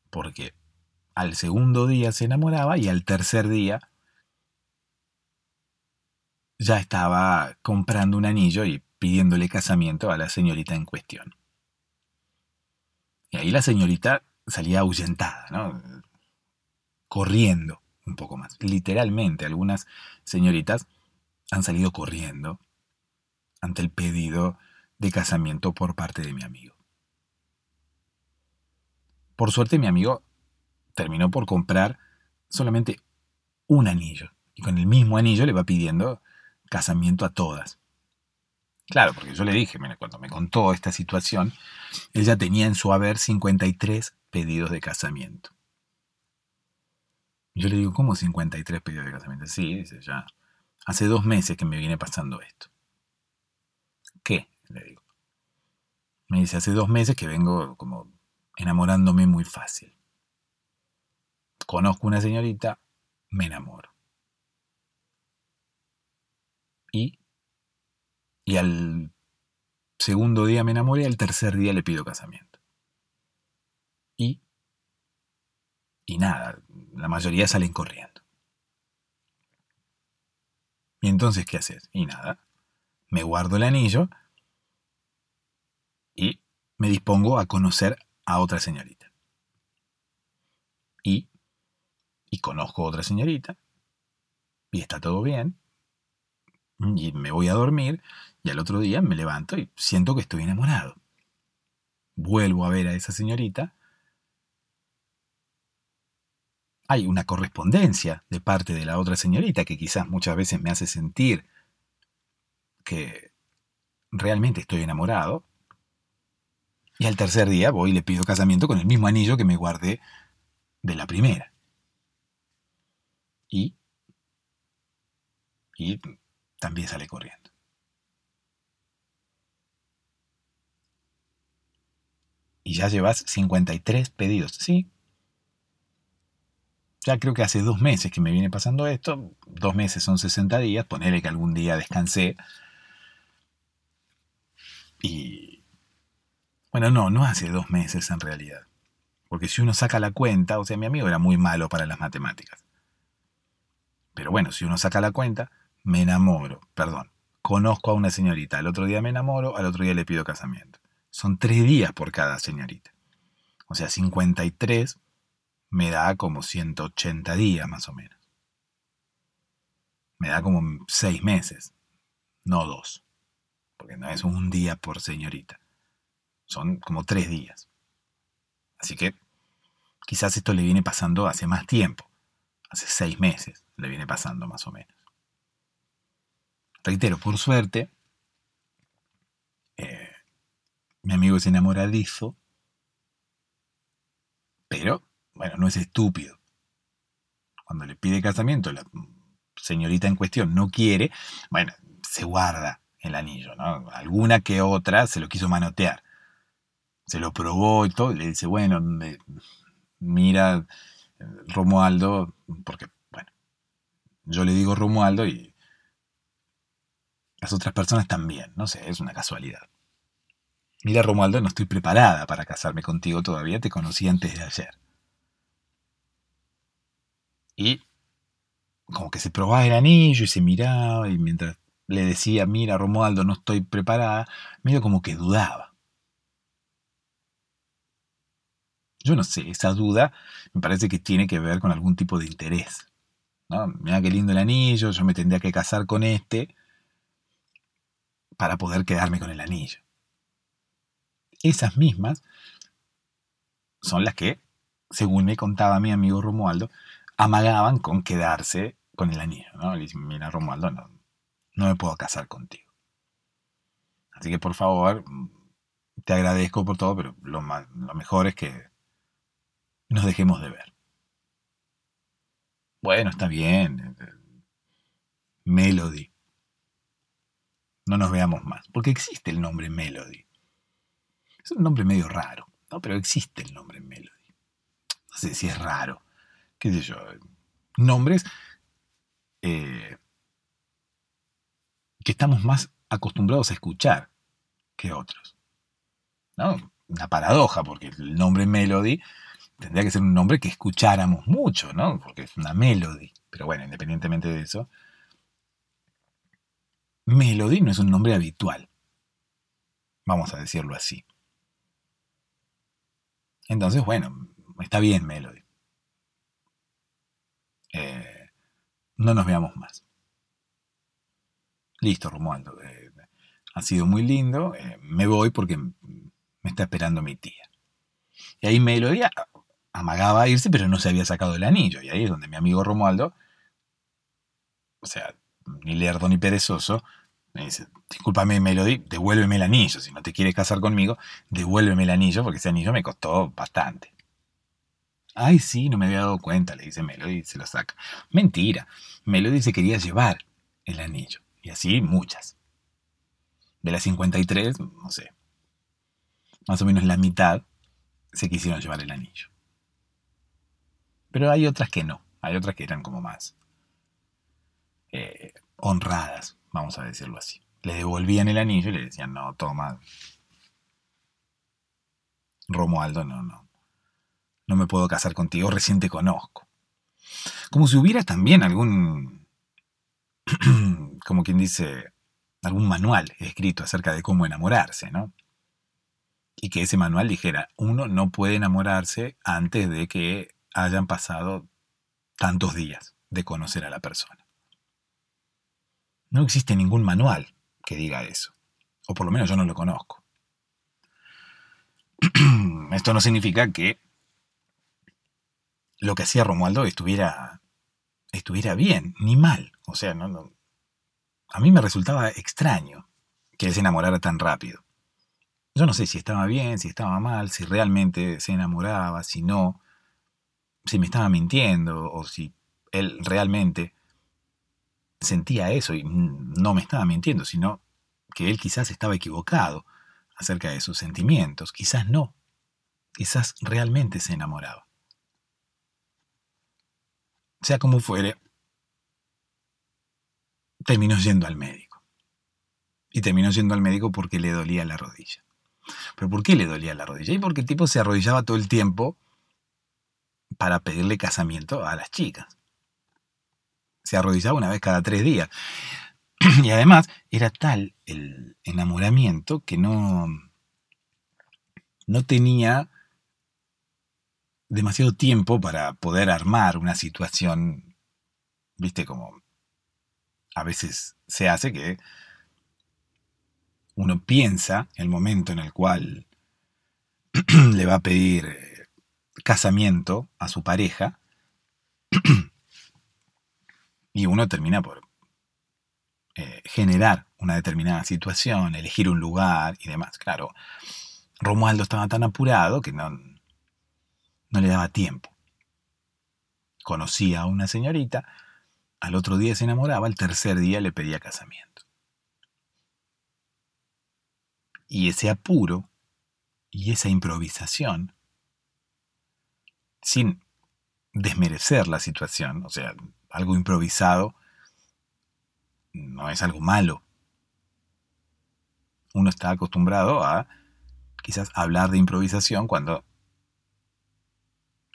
Speaker 2: Porque al segundo día se enamoraba y al tercer día ya estaba comprando un anillo y pidiéndole casamiento a la señorita en cuestión. Y ahí la señorita salía ahuyentada, ¿no? Corriendo un poco más. Literalmente, algunas señoritas han salido corriendo ante el pedido de casamiento por parte de mi amigo. Por suerte mi amigo terminó por comprar solamente un anillo y con el mismo anillo le va pidiendo casamiento a todas. Claro, porque yo le dije, cuando me contó esta situación, ella tenía en su haber 53 pedidos de casamiento. Yo le digo, ¿cómo 53 pedidos de casamiento? Sí, dice, ya. Hace dos meses que me viene pasando esto. ¿Qué? Le digo. Me dice, hace dos meses que vengo como enamorándome muy fácil. Conozco una señorita, me enamoro. Y, y al segundo día me enamoré, al tercer día le pido casamiento. Y, y nada, la mayoría salen corriendo. ¿Y entonces qué haces? Y nada, me guardo el anillo y me dispongo a conocer a otra señorita. Y, y conozco a otra señorita y está todo bien. Y me voy a dormir y al otro día me levanto y siento que estoy enamorado. Vuelvo a ver a esa señorita hay una correspondencia de parte de la otra señorita que quizás muchas veces me hace sentir que realmente estoy enamorado. Y al tercer día voy y le pido casamiento con el mismo anillo que me guardé de la primera. Y, y también sale corriendo. Y ya llevas 53 pedidos. Sí, ya creo que hace dos meses que me viene pasando esto, dos meses son 60 días, ponele que algún día descansé. Y... Bueno, no, no hace dos meses en realidad. Porque si uno saca la cuenta, o sea, mi amigo era muy malo para las matemáticas. Pero bueno, si uno saca la cuenta, me enamoro, perdón, conozco a una señorita, al otro día me enamoro, al otro día le pido casamiento. Son tres días por cada señorita. O sea, 53 me da como 180 días más o menos. Me da como seis meses, no dos, porque no es un día por señorita, son como tres días. Así que quizás esto le viene pasando hace más tiempo, hace seis meses le viene pasando más o menos. Reitero, por suerte, eh, mi amigo es enamoradizo, pero bueno, no es estúpido. Cuando le pide casamiento, la señorita en cuestión no quiere, bueno, se guarda el anillo, ¿no? Alguna que otra se lo quiso manotear. Se lo probó y todo, y le dice, bueno, mira, Romualdo, porque, bueno, yo le digo Romualdo y las otras personas también, no sé, es una casualidad. Mira, Romualdo, no estoy preparada para casarme contigo todavía, te conocí antes de ayer. Y como que se probaba el anillo y se miraba y mientras le decía, mira Romualdo, no estoy preparada, medio como que dudaba. Yo no sé, esa duda me parece que tiene que ver con algún tipo de interés. ¿no? Mira qué lindo el anillo, yo me tendría que casar con este para poder quedarme con el anillo. Esas mismas son las que, según me contaba mi amigo Romualdo, amagaban con quedarse con el anillo, ¿no? Le dicen, mira, Romualdo, no, no me puedo casar contigo. Así que por favor, te agradezco por todo, pero lo, lo mejor es que nos dejemos de ver. Bueno, está bien. Melody. No nos veamos más. Porque existe el nombre Melody. Es un nombre medio raro, ¿no? Pero existe el nombre Melody. No sé si es raro qué sé yo, nombres eh, que estamos más acostumbrados a escuchar que otros. ¿no? Una paradoja, porque el nombre Melody tendría que ser un nombre que escucháramos mucho, ¿no? Porque es una melody. Pero bueno, independientemente de eso, Melody no es un nombre habitual. Vamos a decirlo así. Entonces, bueno, está bien Melody. Eh, no nos veamos más. Listo, Romualdo. Eh, ha sido muy lindo. Eh, me voy porque me está esperando mi tía. Y ahí Melodía amagaba irse, pero no se había sacado el anillo. Y ahí es donde mi amigo Romualdo, o sea, ni lerdo ni perezoso, me dice, discúlpame Melody, devuélveme el anillo. Si no te quieres casar conmigo, devuélveme el anillo, porque ese anillo me costó bastante. Ay, sí, no me había dado cuenta, le dice Melody y se lo saca. Mentira. Melody se quería llevar el anillo. Y así muchas. De las 53, no sé. Más o menos la mitad se quisieron llevar el anillo. Pero hay otras que no. Hay otras que eran como más eh, honradas, vamos a decirlo así. Le devolvían el anillo y le decían, no, toma. Romualdo, no, no no me puedo casar contigo, recién te conozco. Como si hubiera también algún, como quien dice, algún manual escrito acerca de cómo enamorarse, ¿no? Y que ese manual dijera, uno no puede enamorarse antes de que hayan pasado tantos días de conocer a la persona. No existe ningún manual que diga eso, o por lo menos yo no lo conozco. Esto no significa que lo que hacía Romualdo estuviera, estuviera bien, ni mal. O sea, a mí me resultaba extraño que él se enamorara tan rápido. Yo no sé si estaba bien, si estaba mal, si realmente se enamoraba, si no, si me estaba mintiendo o si él realmente sentía eso y no me estaba mintiendo, sino que él quizás estaba equivocado acerca de sus sentimientos, quizás no, quizás realmente se enamoraba. Sea como fuere, terminó yendo al médico. Y terminó yendo al médico porque le dolía la rodilla. ¿Pero por qué le dolía la rodilla? Y porque el tipo se arrodillaba todo el tiempo para pedirle casamiento a las chicas. Se arrodillaba una vez cada tres días. Y además era tal el enamoramiento que no, no tenía demasiado tiempo para poder armar una situación, viste, como a veces se hace que uno piensa el momento en el cual le va a pedir casamiento a su pareja y uno termina por eh, generar una determinada situación, elegir un lugar y demás. Claro, Romualdo estaba tan apurado que no, no le daba tiempo. Conocía a una señorita, al otro día se enamoraba, al tercer día le pedía casamiento. Y ese apuro y esa improvisación, sin desmerecer la situación, o sea, algo improvisado, no es algo malo. Uno está acostumbrado a quizás hablar de improvisación cuando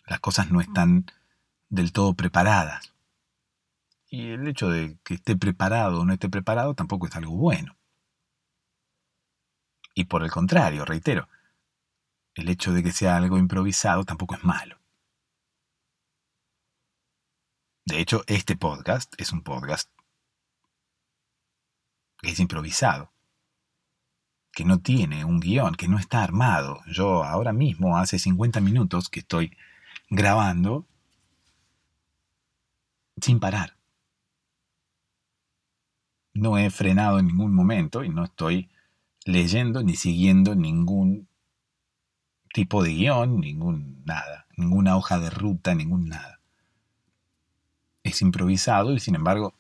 Speaker 2: las cosas no están del todo preparadas. Y el hecho de que esté preparado o no esté preparado tampoco es algo bueno. Y por el contrario, reitero, el hecho de que sea algo improvisado tampoco es malo. De hecho, este podcast es un podcast que es improvisado, que no tiene un guion, que no está armado. Yo ahora mismo, hace 50 minutos que estoy grabando sin parar. No he frenado en ningún momento y no estoy leyendo ni siguiendo ningún tipo de guion, ningún nada, ninguna hoja de ruta, ningún nada. Es improvisado y sin embargo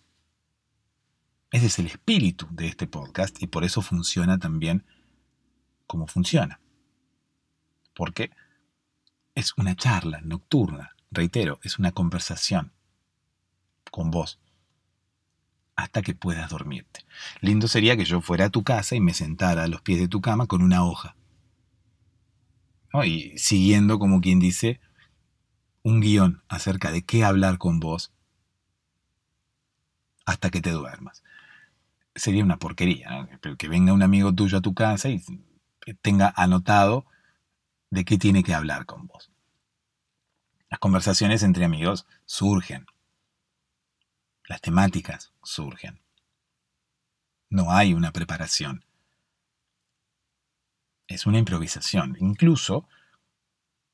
Speaker 2: ese es el espíritu de este podcast y por eso funciona también como funciona. Porque es una charla nocturna, reitero, es una conversación con vos hasta que puedas dormirte. Lindo sería que yo fuera a tu casa y me sentara a los pies de tu cama con una hoja. Y siguiendo, como quien dice, un guion acerca de qué hablar con vos hasta que te duermas sería una porquería, que venga un amigo tuyo a tu casa y tenga anotado de qué tiene que hablar con vos. Las conversaciones entre amigos surgen. Las temáticas surgen. No hay una preparación. Es una improvisación. Incluso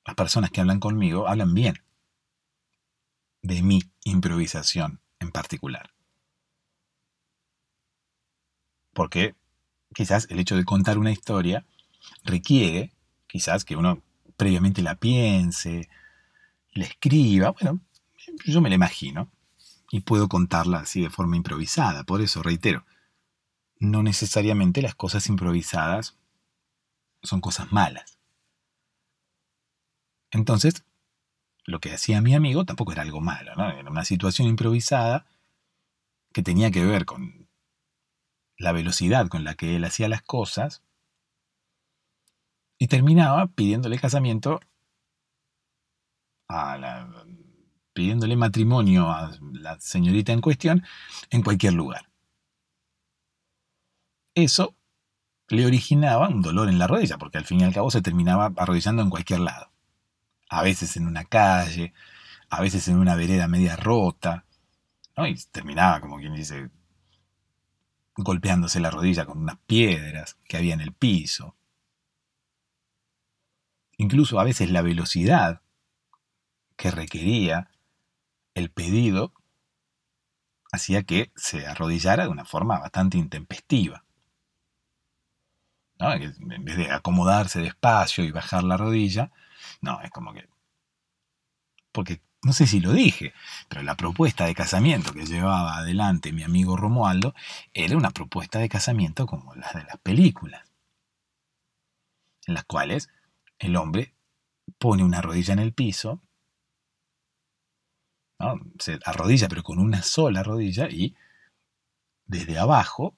Speaker 2: las personas que hablan conmigo hablan bien de mi improvisación en particular porque quizás el hecho de contar una historia requiere quizás que uno previamente la piense, la escriba, bueno, yo me la imagino y puedo contarla así de forma improvisada, por eso reitero, no necesariamente las cosas improvisadas son cosas malas. Entonces, lo que hacía mi amigo tampoco era algo malo, ¿no? Era una situación improvisada que tenía que ver con la velocidad con la que él hacía las cosas y terminaba pidiéndole casamiento a la, pidiéndole matrimonio a la señorita en cuestión en cualquier lugar. Eso le originaba un dolor en la rodilla, porque al fin y al cabo se terminaba arrodillando en cualquier lado. A veces en una calle, a veces en una vereda media rota, ¿no? y terminaba, como quien dice, golpeándose la rodilla con unas piedras que había en el piso. Incluso a veces la velocidad que requería el pedido hacía que se arrodillara de una forma bastante intempestiva. En vez de acomodarse despacio y bajar la rodilla, no, es como que... Porque no sé si lo dije, pero la propuesta de casamiento que llevaba adelante mi amigo Romualdo era una propuesta de casamiento como las de las películas, en las cuales el hombre pone una rodilla en el piso, se arrodilla pero con una sola rodilla y desde abajo,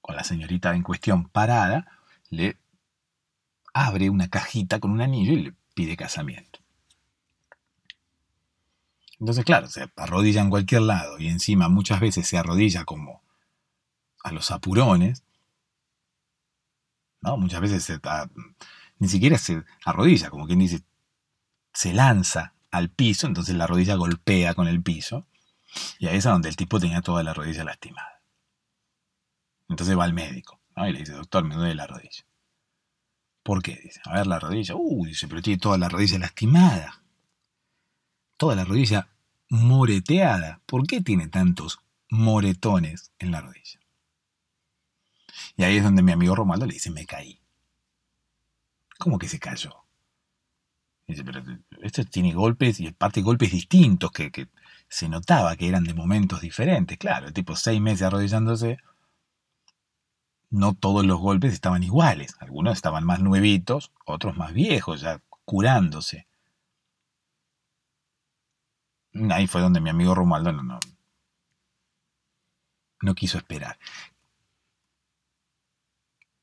Speaker 2: con la señorita en cuestión parada, le abre una cajita con un anillo y le pide casamiento. Entonces, claro, se arrodilla en cualquier lado y encima muchas veces se arrodilla como a los apurones. ¿no? Muchas veces se, ni siquiera se arrodilla, como quien dice, se lanza al piso, entonces la rodilla golpea con el piso. Y ahí es donde el tipo tenía toda la rodilla lastimada. Entonces va al médico y le dice, doctor, me duele la rodilla. ¿Por qué? Dice, a ver la rodilla. Uh, dice, pero tiene toda la rodilla lastimada. Toda la rodilla moreteada. ¿Por qué tiene tantos moretones en la rodilla? Y ahí es donde mi amigo Romualdo le dice, me caí. ¿Cómo que se cayó? Dice, pero esto tiene golpes y parte golpes distintos que, que, se notaba que eran de momentos diferentes. Claro, el tipo seis meses arrodillándose, no todos los golpes estaban iguales. Algunos estaban más nuevitos, otros más viejos, ya curándose. Ahí fue donde mi amigo Romualdo no, no, quiso esperar.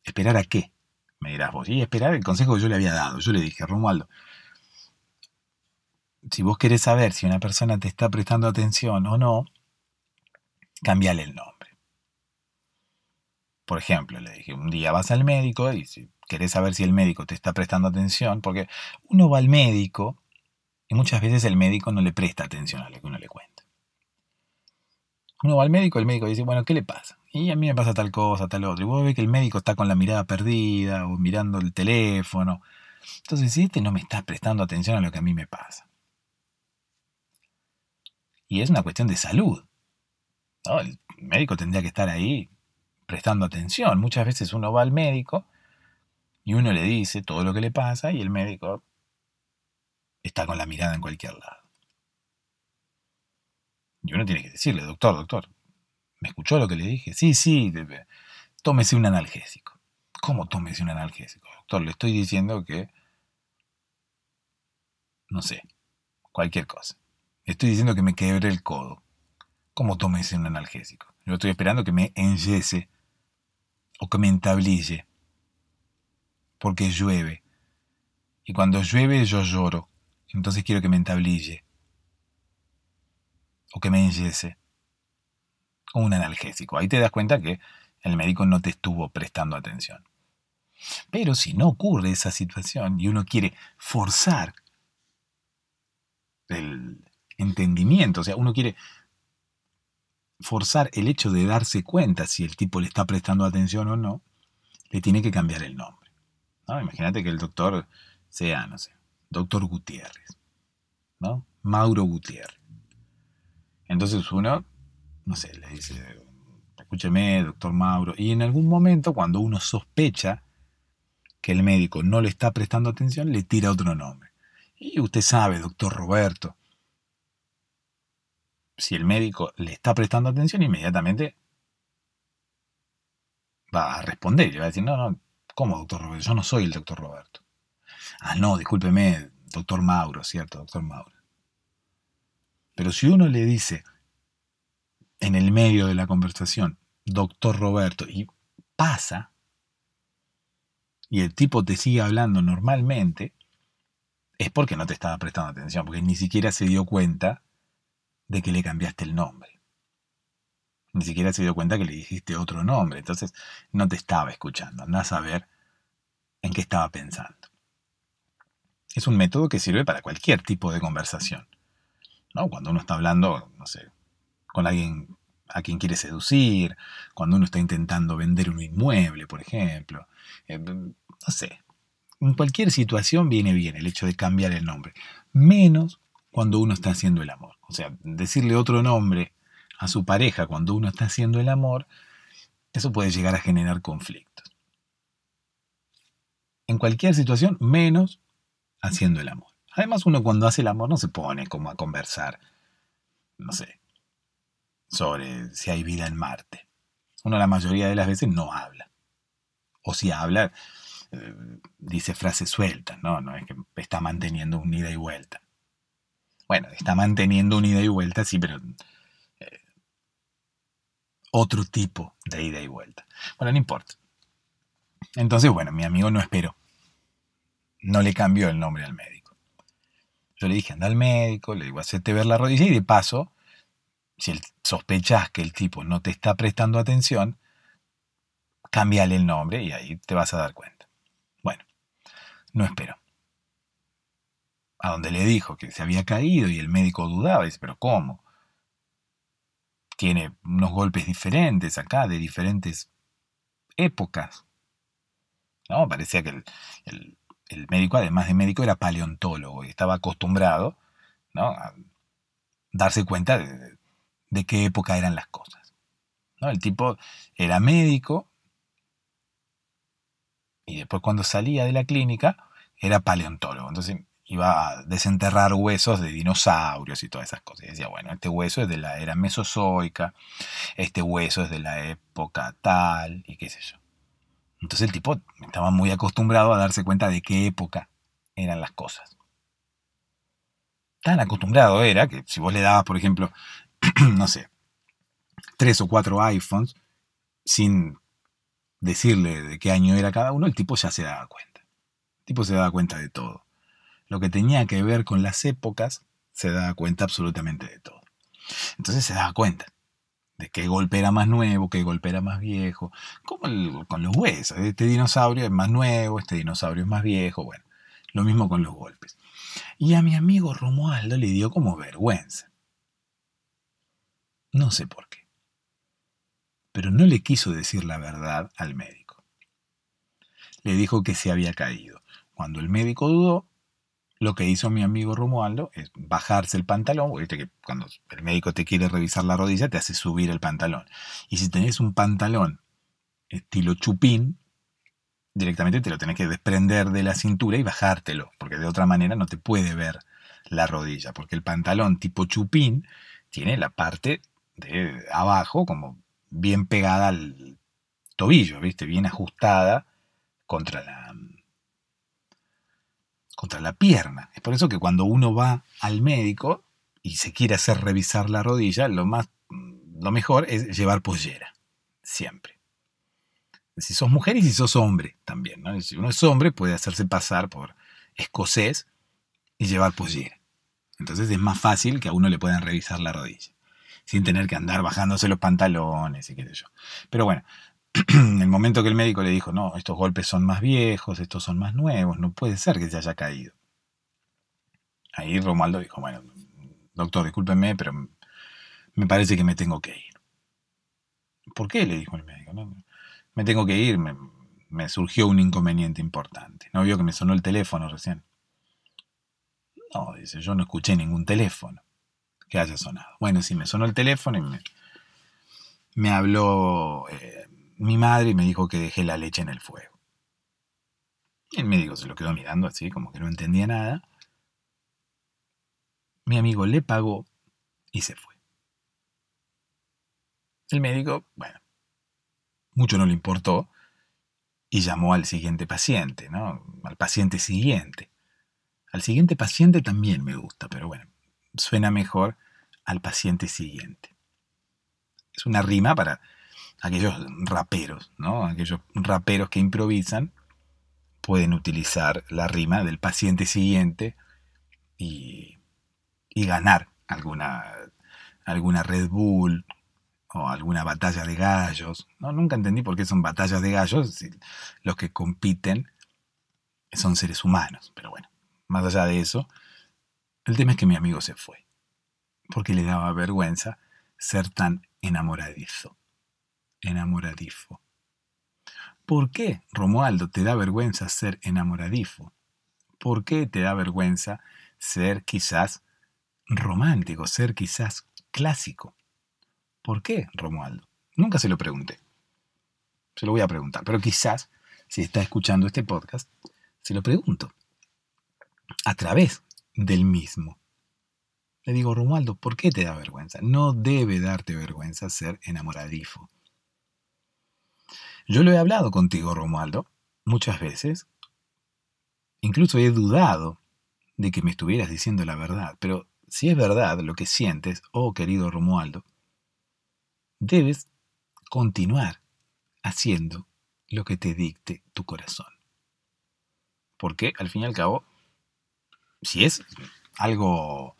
Speaker 2: ¿Esperar a qué? Me dirás vos. Y esperar el consejo que yo le había dado. Yo le dije, Romualdo, si vos querés saber si una persona te está prestando atención o no, cambiale el nombre. Por ejemplo, le dije, un día vas al médico y si querés saber si el médico te está prestando atención, porque uno va al médico y muchas veces el médico no le presta atención a lo que uno le cuenta. Uno va al médico, el médico dice, bueno, ¿qué le pasa? Y a mí me pasa tal cosa, tal otra. Y vos ves que el médico está con la mirada perdida o mirando el teléfono. Entonces, si este no me está prestando atención a lo que a mí me pasa. Y es una cuestión de salud. El médico tendría que estar ahí prestando atención. Muchas veces uno va al médico y uno le dice todo lo que le pasa y el médico está con la mirada en cualquier lado. Y uno tiene que decirle, doctor, doctor, ¿me escuchó lo que le dije? Sí, sí, tómese un analgésico. ¿Cómo tómese un analgésico? Doctor, le estoy diciendo que, no sé, cualquier cosa. Le estoy diciendo que me quebre el codo. ¿Cómo tómese un analgésico? Yo estoy esperando que me enyese o que me entablille. Porque llueve. Y cuando llueve yo lloro entonces quiero que me entablille. O que me enyese. O un analgésico. Ahí te das cuenta que el médico no te estuvo prestando atención. Pero si no ocurre esa situación y uno quiere forzar el entendimiento, o sea, uno quiere forzar el hecho de darse cuenta si el tipo le está prestando atención o no, le tiene que cambiar el nombre. Imagínate que el doctor sea, no sé, doctor Gutiérrez, ¿no? Mauro Gutiérrez. Entonces uno, no sé, le dice, escúcheme, doctor Mauro, y en algún momento cuando uno sospecha que el médico no le está prestando atención, le tira otro nombre. Y usted sabe, doctor Roberto, si el médico le está prestando atención, inmediatamente va a responder y va a decir, no, no, ¿cómo, doctor Roberto? Yo no soy el doctor Roberto. Ah, no, discúlpeme, doctor Mauro, ¿cierto? Doctor Mauro. Pero si uno le dice en el medio de la conversación, doctor Roberto, y pasa, y el tipo te sigue hablando normalmente, es porque no te estaba prestando atención, porque ni siquiera se dio cuenta de que le cambiaste el nombre. Ni siquiera se dio cuenta que le dijiste otro nombre. Entonces no te estaba escuchando. Andás a ver en qué estaba pensando. Es un método que sirve para cualquier tipo de conversación. ¿no? Cuando uno está hablando, no sé, con alguien a quien quiere seducir, cuando uno está intentando vender un inmueble, por ejemplo. Eh, no sé. En cualquier situación viene bien el hecho de cambiar el nombre. Menos cuando uno está haciendo el amor. O sea, decirle otro nombre a su pareja cuando uno está haciendo el amor, eso puede llegar a generar conflictos. En cualquier situación, menos haciendo el amor. Además, uno cuando hace el amor no se pone como a conversar, no sé, sobre si hay vida en Marte. Uno la mayoría de las veces no habla. O si habla, eh, dice frases sueltas, ¿no? No es que está manteniendo un ida y vuelta. Bueno, está manteniendo un ida y vuelta, sí, pero eh, otro tipo de ida y vuelta. Bueno, no importa. Entonces, bueno, mi amigo no esperó. No le cambió el nombre al médico. Yo le dije, anda al médico, le digo, hacete ver la rodilla y de paso, si sospechas que el tipo no te está prestando atención, cámbiale el nombre y ahí te vas a dar cuenta. Bueno, no esperó. A donde le dijo que se había caído y el médico dudaba, dice, pero ¿cómo? Tiene unos golpes diferentes acá, de diferentes épocas. ¿No? Parecía que el, médico, además de médico, era paleontólogo y estaba acostumbrado ¿no? a darse cuenta de, de qué época eran las cosas. ¿no? El tipo era médico, y después cuando salía de la clínica era paleontólogo. Entonces iba a desenterrar huesos de dinosaurios y todas esas cosas. Y decía, bueno, este hueso es de la era mesozoica, este hueso es de la época tal, y qué sé yo. Entonces el tipo estaba muy acostumbrado a darse cuenta de qué época eran las cosas. Tan acostumbrado era que si vos le dabas, por ejemplo, no sé, tres o cuatro iPhones sin decirle de qué año era cada uno, el tipo ya se daba cuenta. El tipo se daba cuenta de todo. Lo que tenía que ver con las épocas, se daba cuenta absolutamente de todo. Entonces se daba cuenta de qué golpe era más nuevo, qué golpe era más viejo, como con los huesos. Este dinosaurio es más nuevo, este dinosaurio es más viejo, bueno, lo mismo con los golpes. Y a mi amigo Romualdo le dio como vergüenza. No sé por qué pero no le quiso decir la verdad al médico. Le dijo que se había caído. Cuando el médico dudó, lo que hizo mi amigo Romualdo es bajarse el pantalón, porque que cuando el médico te quiere revisar la rodilla te hace subir el pantalón. Y si tenés un pantalón estilo chupín, directamente te lo tenés que desprender de la cintura y bajártelo, porque de otra manera no te puede ver la rodilla, porque el pantalón tipo chupín tiene la parte de abajo como bien pegada al tobillo, ¿viste? Bien ajustada contra la, contra la pierna. Es por eso que cuando uno va al médico y se quiere hacer revisar la rodilla, lo, más, lo mejor es llevar pollera, siempre. Si sos mujer y si sos hombre también. ¿no? Si uno es hombre puede hacerse pasar por escocés y llevar pollera. Entonces es más fácil que a uno le puedan revisar la rodilla sin tener que andar bajándose los pantalones y qué sé yo. Pero bueno, en el momento que el médico le dijo, no, estos golpes son más viejos, estos son más nuevos, no puede ser que se haya caído. Ahí Romualdo dijo, bueno, doctor, discúlpeme, pero me parece que me tengo que ir. ¿Por qué? le dijo el médico. Me tengo que ir, me, me surgió un inconveniente importante. ¿No vio que me sonó el teléfono recién? No, dice, yo no escuché ningún teléfono que haya sonado. Bueno, sí, me sonó el teléfono y me, habló eh, mi madre me dijo que dejé la leche en el fuego. El médico se lo quedó mirando así, como que no entendía nada. Mi amigo le pagó y se fue. El médico, bueno, mucho no le importó y llamó al siguiente paciente, ¿no? Al paciente siguiente. Al siguiente paciente también me gusta, pero bueno, suena mejor al paciente siguiente. Es una rima para aquellos raperos, ¿no? Aquellos raperos que improvisan pueden utilizar la rima del paciente siguiente y, ganar alguna, alguna Red Bull o alguna batalla de gallos. ¿no? Nunca entendí por qué son batallas de gallos si los que compiten son seres humanos. Pero bueno, más allá de eso, el tema es que mi amigo se fue porque le daba vergüenza ser tan enamoradizo. Enamoradizo. ¿Por qué, Romualdo, te da vergüenza ser enamoradifo? ¿Por qué te da vergüenza ser quizás romántico, ser quizás clásico. ¿Por qué, Romualdo? Nunca se lo pregunté. Se lo voy a preguntar, pero quizás, si está escuchando este podcast, se lo pregunto. A través del mismo. Le digo, Romualdo, ¿por qué te da vergüenza? No debe darte vergüenza ser enamoradifo. Yo lo he hablado contigo, Romualdo, muchas veces. Incluso he dudado de que me estuvieras diciendo la verdad, pero si es verdad lo que sientes, oh querido Romualdo, debes continuar haciendo lo que te dicte tu corazón. Porque al fin y al cabo, si es algo,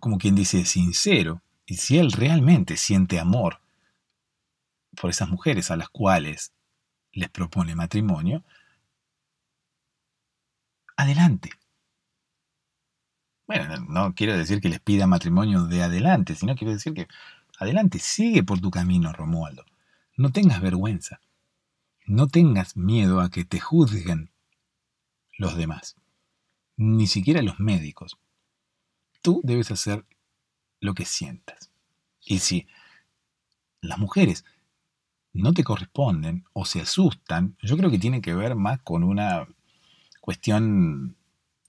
Speaker 2: como quien dice, sincero, y si él realmente siente amor por esas mujeres a las cuales les propone matrimonio, adelante. Bueno, no quiero decir que les pida matrimonio de adelante, sino quiero decir que adelante, sigue por tu camino, Romualdo. No tengas vergüenza. No tengas miedo a que te juzguen los demás, ni siquiera los médicos. Tú debes hacer lo que sientas. Y si las mujeres no te corresponden o se asustan, yo creo que tiene que ver más con una cuestión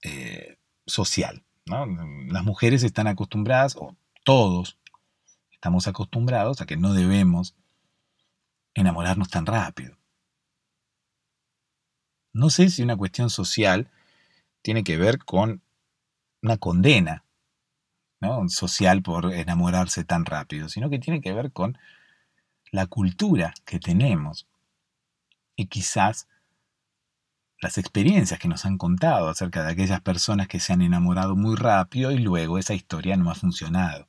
Speaker 2: eh, social. Las mujeres están acostumbradas, o todos estamos acostumbrados a que no debemos enamorarnos tan rápido. No sé si una cuestión social tiene que ver con una condena social por enamorarse tan rápido, sino que tiene que ver con la cultura que tenemos y quizás las experiencias que nos han contado acerca de aquellas personas que se han enamorado muy rápido y luego esa historia no ha funcionado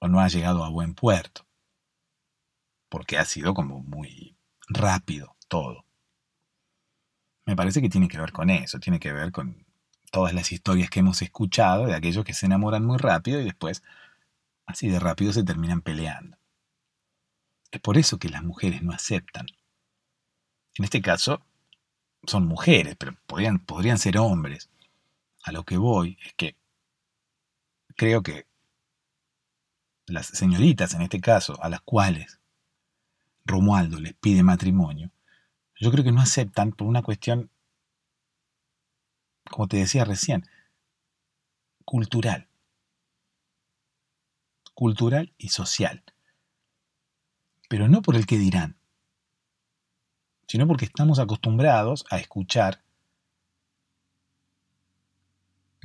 Speaker 2: o no ha llegado a buen puerto, porque ha sido como muy rápido todo. Me parece que tiene que ver con eso, tiene que ver con todas las historias que hemos escuchado de aquellos que se enamoran muy rápido y después así de rápido se terminan peleando. Es por eso que las mujeres no aceptan. En este caso, son mujeres, pero podrían, podrían ser hombres. A lo que voy es que creo que las señoritas, en este caso, a las cuales Romualdo les pide matrimonio, yo creo que no aceptan por una cuestión, como te decía recién, cultural. Cultural y social pero no por el que dirán, sino porque estamos acostumbrados a escuchar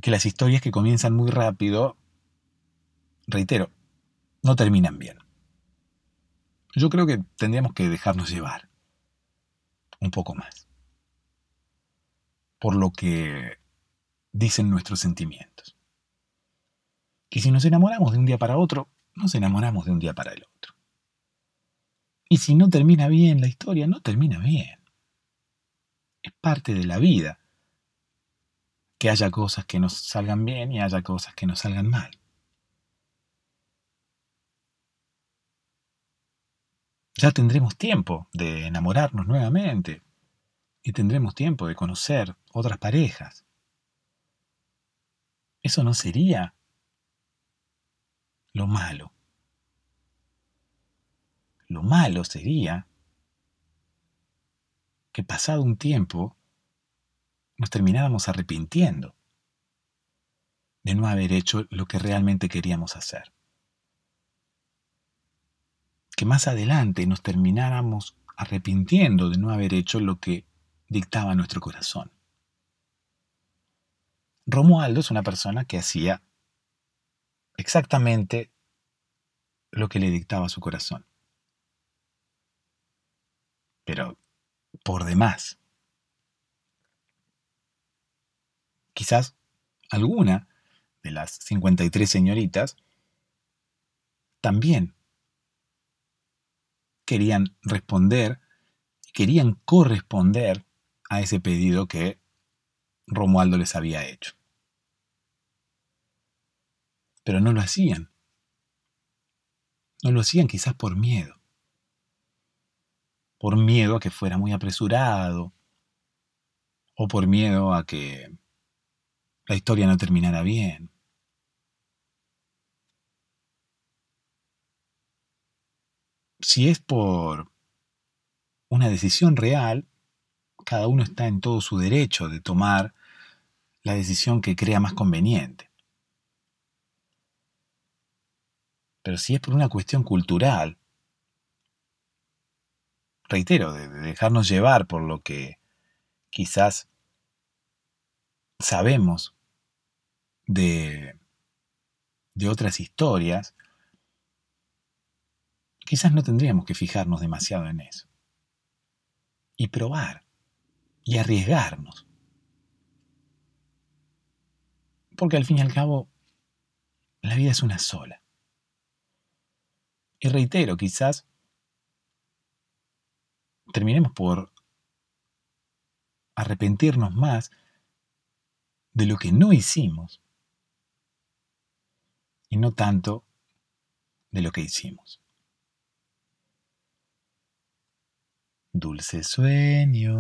Speaker 2: que las historias que comienzan muy rápido, reitero, no terminan bien. Yo creo que tendríamos que dejarnos llevar un poco más por lo que dicen nuestros sentimientos. Que si nos enamoramos de un día para otro, nos enamoramos de un día para el otro. Y si no termina bien la historia, no termina bien. Es parte de la vida. Que haya cosas que nos salgan bien y haya cosas que nos salgan mal. Ya tendremos tiempo de enamorarnos nuevamente y tendremos tiempo de conocer otras parejas. Eso no sería lo malo. Lo malo sería que pasado un tiempo nos termináramos arrepintiendo de no haber hecho lo que realmente queríamos hacer. Que más adelante nos termináramos arrepintiendo de no haber hecho lo que dictaba nuestro corazón. Romualdo es una persona que hacía exactamente lo que le dictaba su corazón pero por demás. Quizás alguna de las 53 señoritas también querían responder, querían corresponder a ese pedido que Romualdo les había hecho. Pero no lo hacían. No lo hacían quizás por miedo por miedo a que fuera muy apresurado o por miedo a que la historia no terminara bien. Si es por una decisión real, cada uno está en todo su derecho de tomar la decisión que crea más conveniente. Pero si es por una cuestión cultural, reitero, de dejarnos llevar por lo que quizás sabemos de, de otras historias, quizás no tendríamos que fijarnos demasiado en eso. Y probar. Y arriesgarnos. Porque al fin y al cabo, la vida es una sola. Y reitero, quizás terminemos por arrepentirnos más de lo que no hicimos y no tanto de lo que hicimos. Dulce sueño.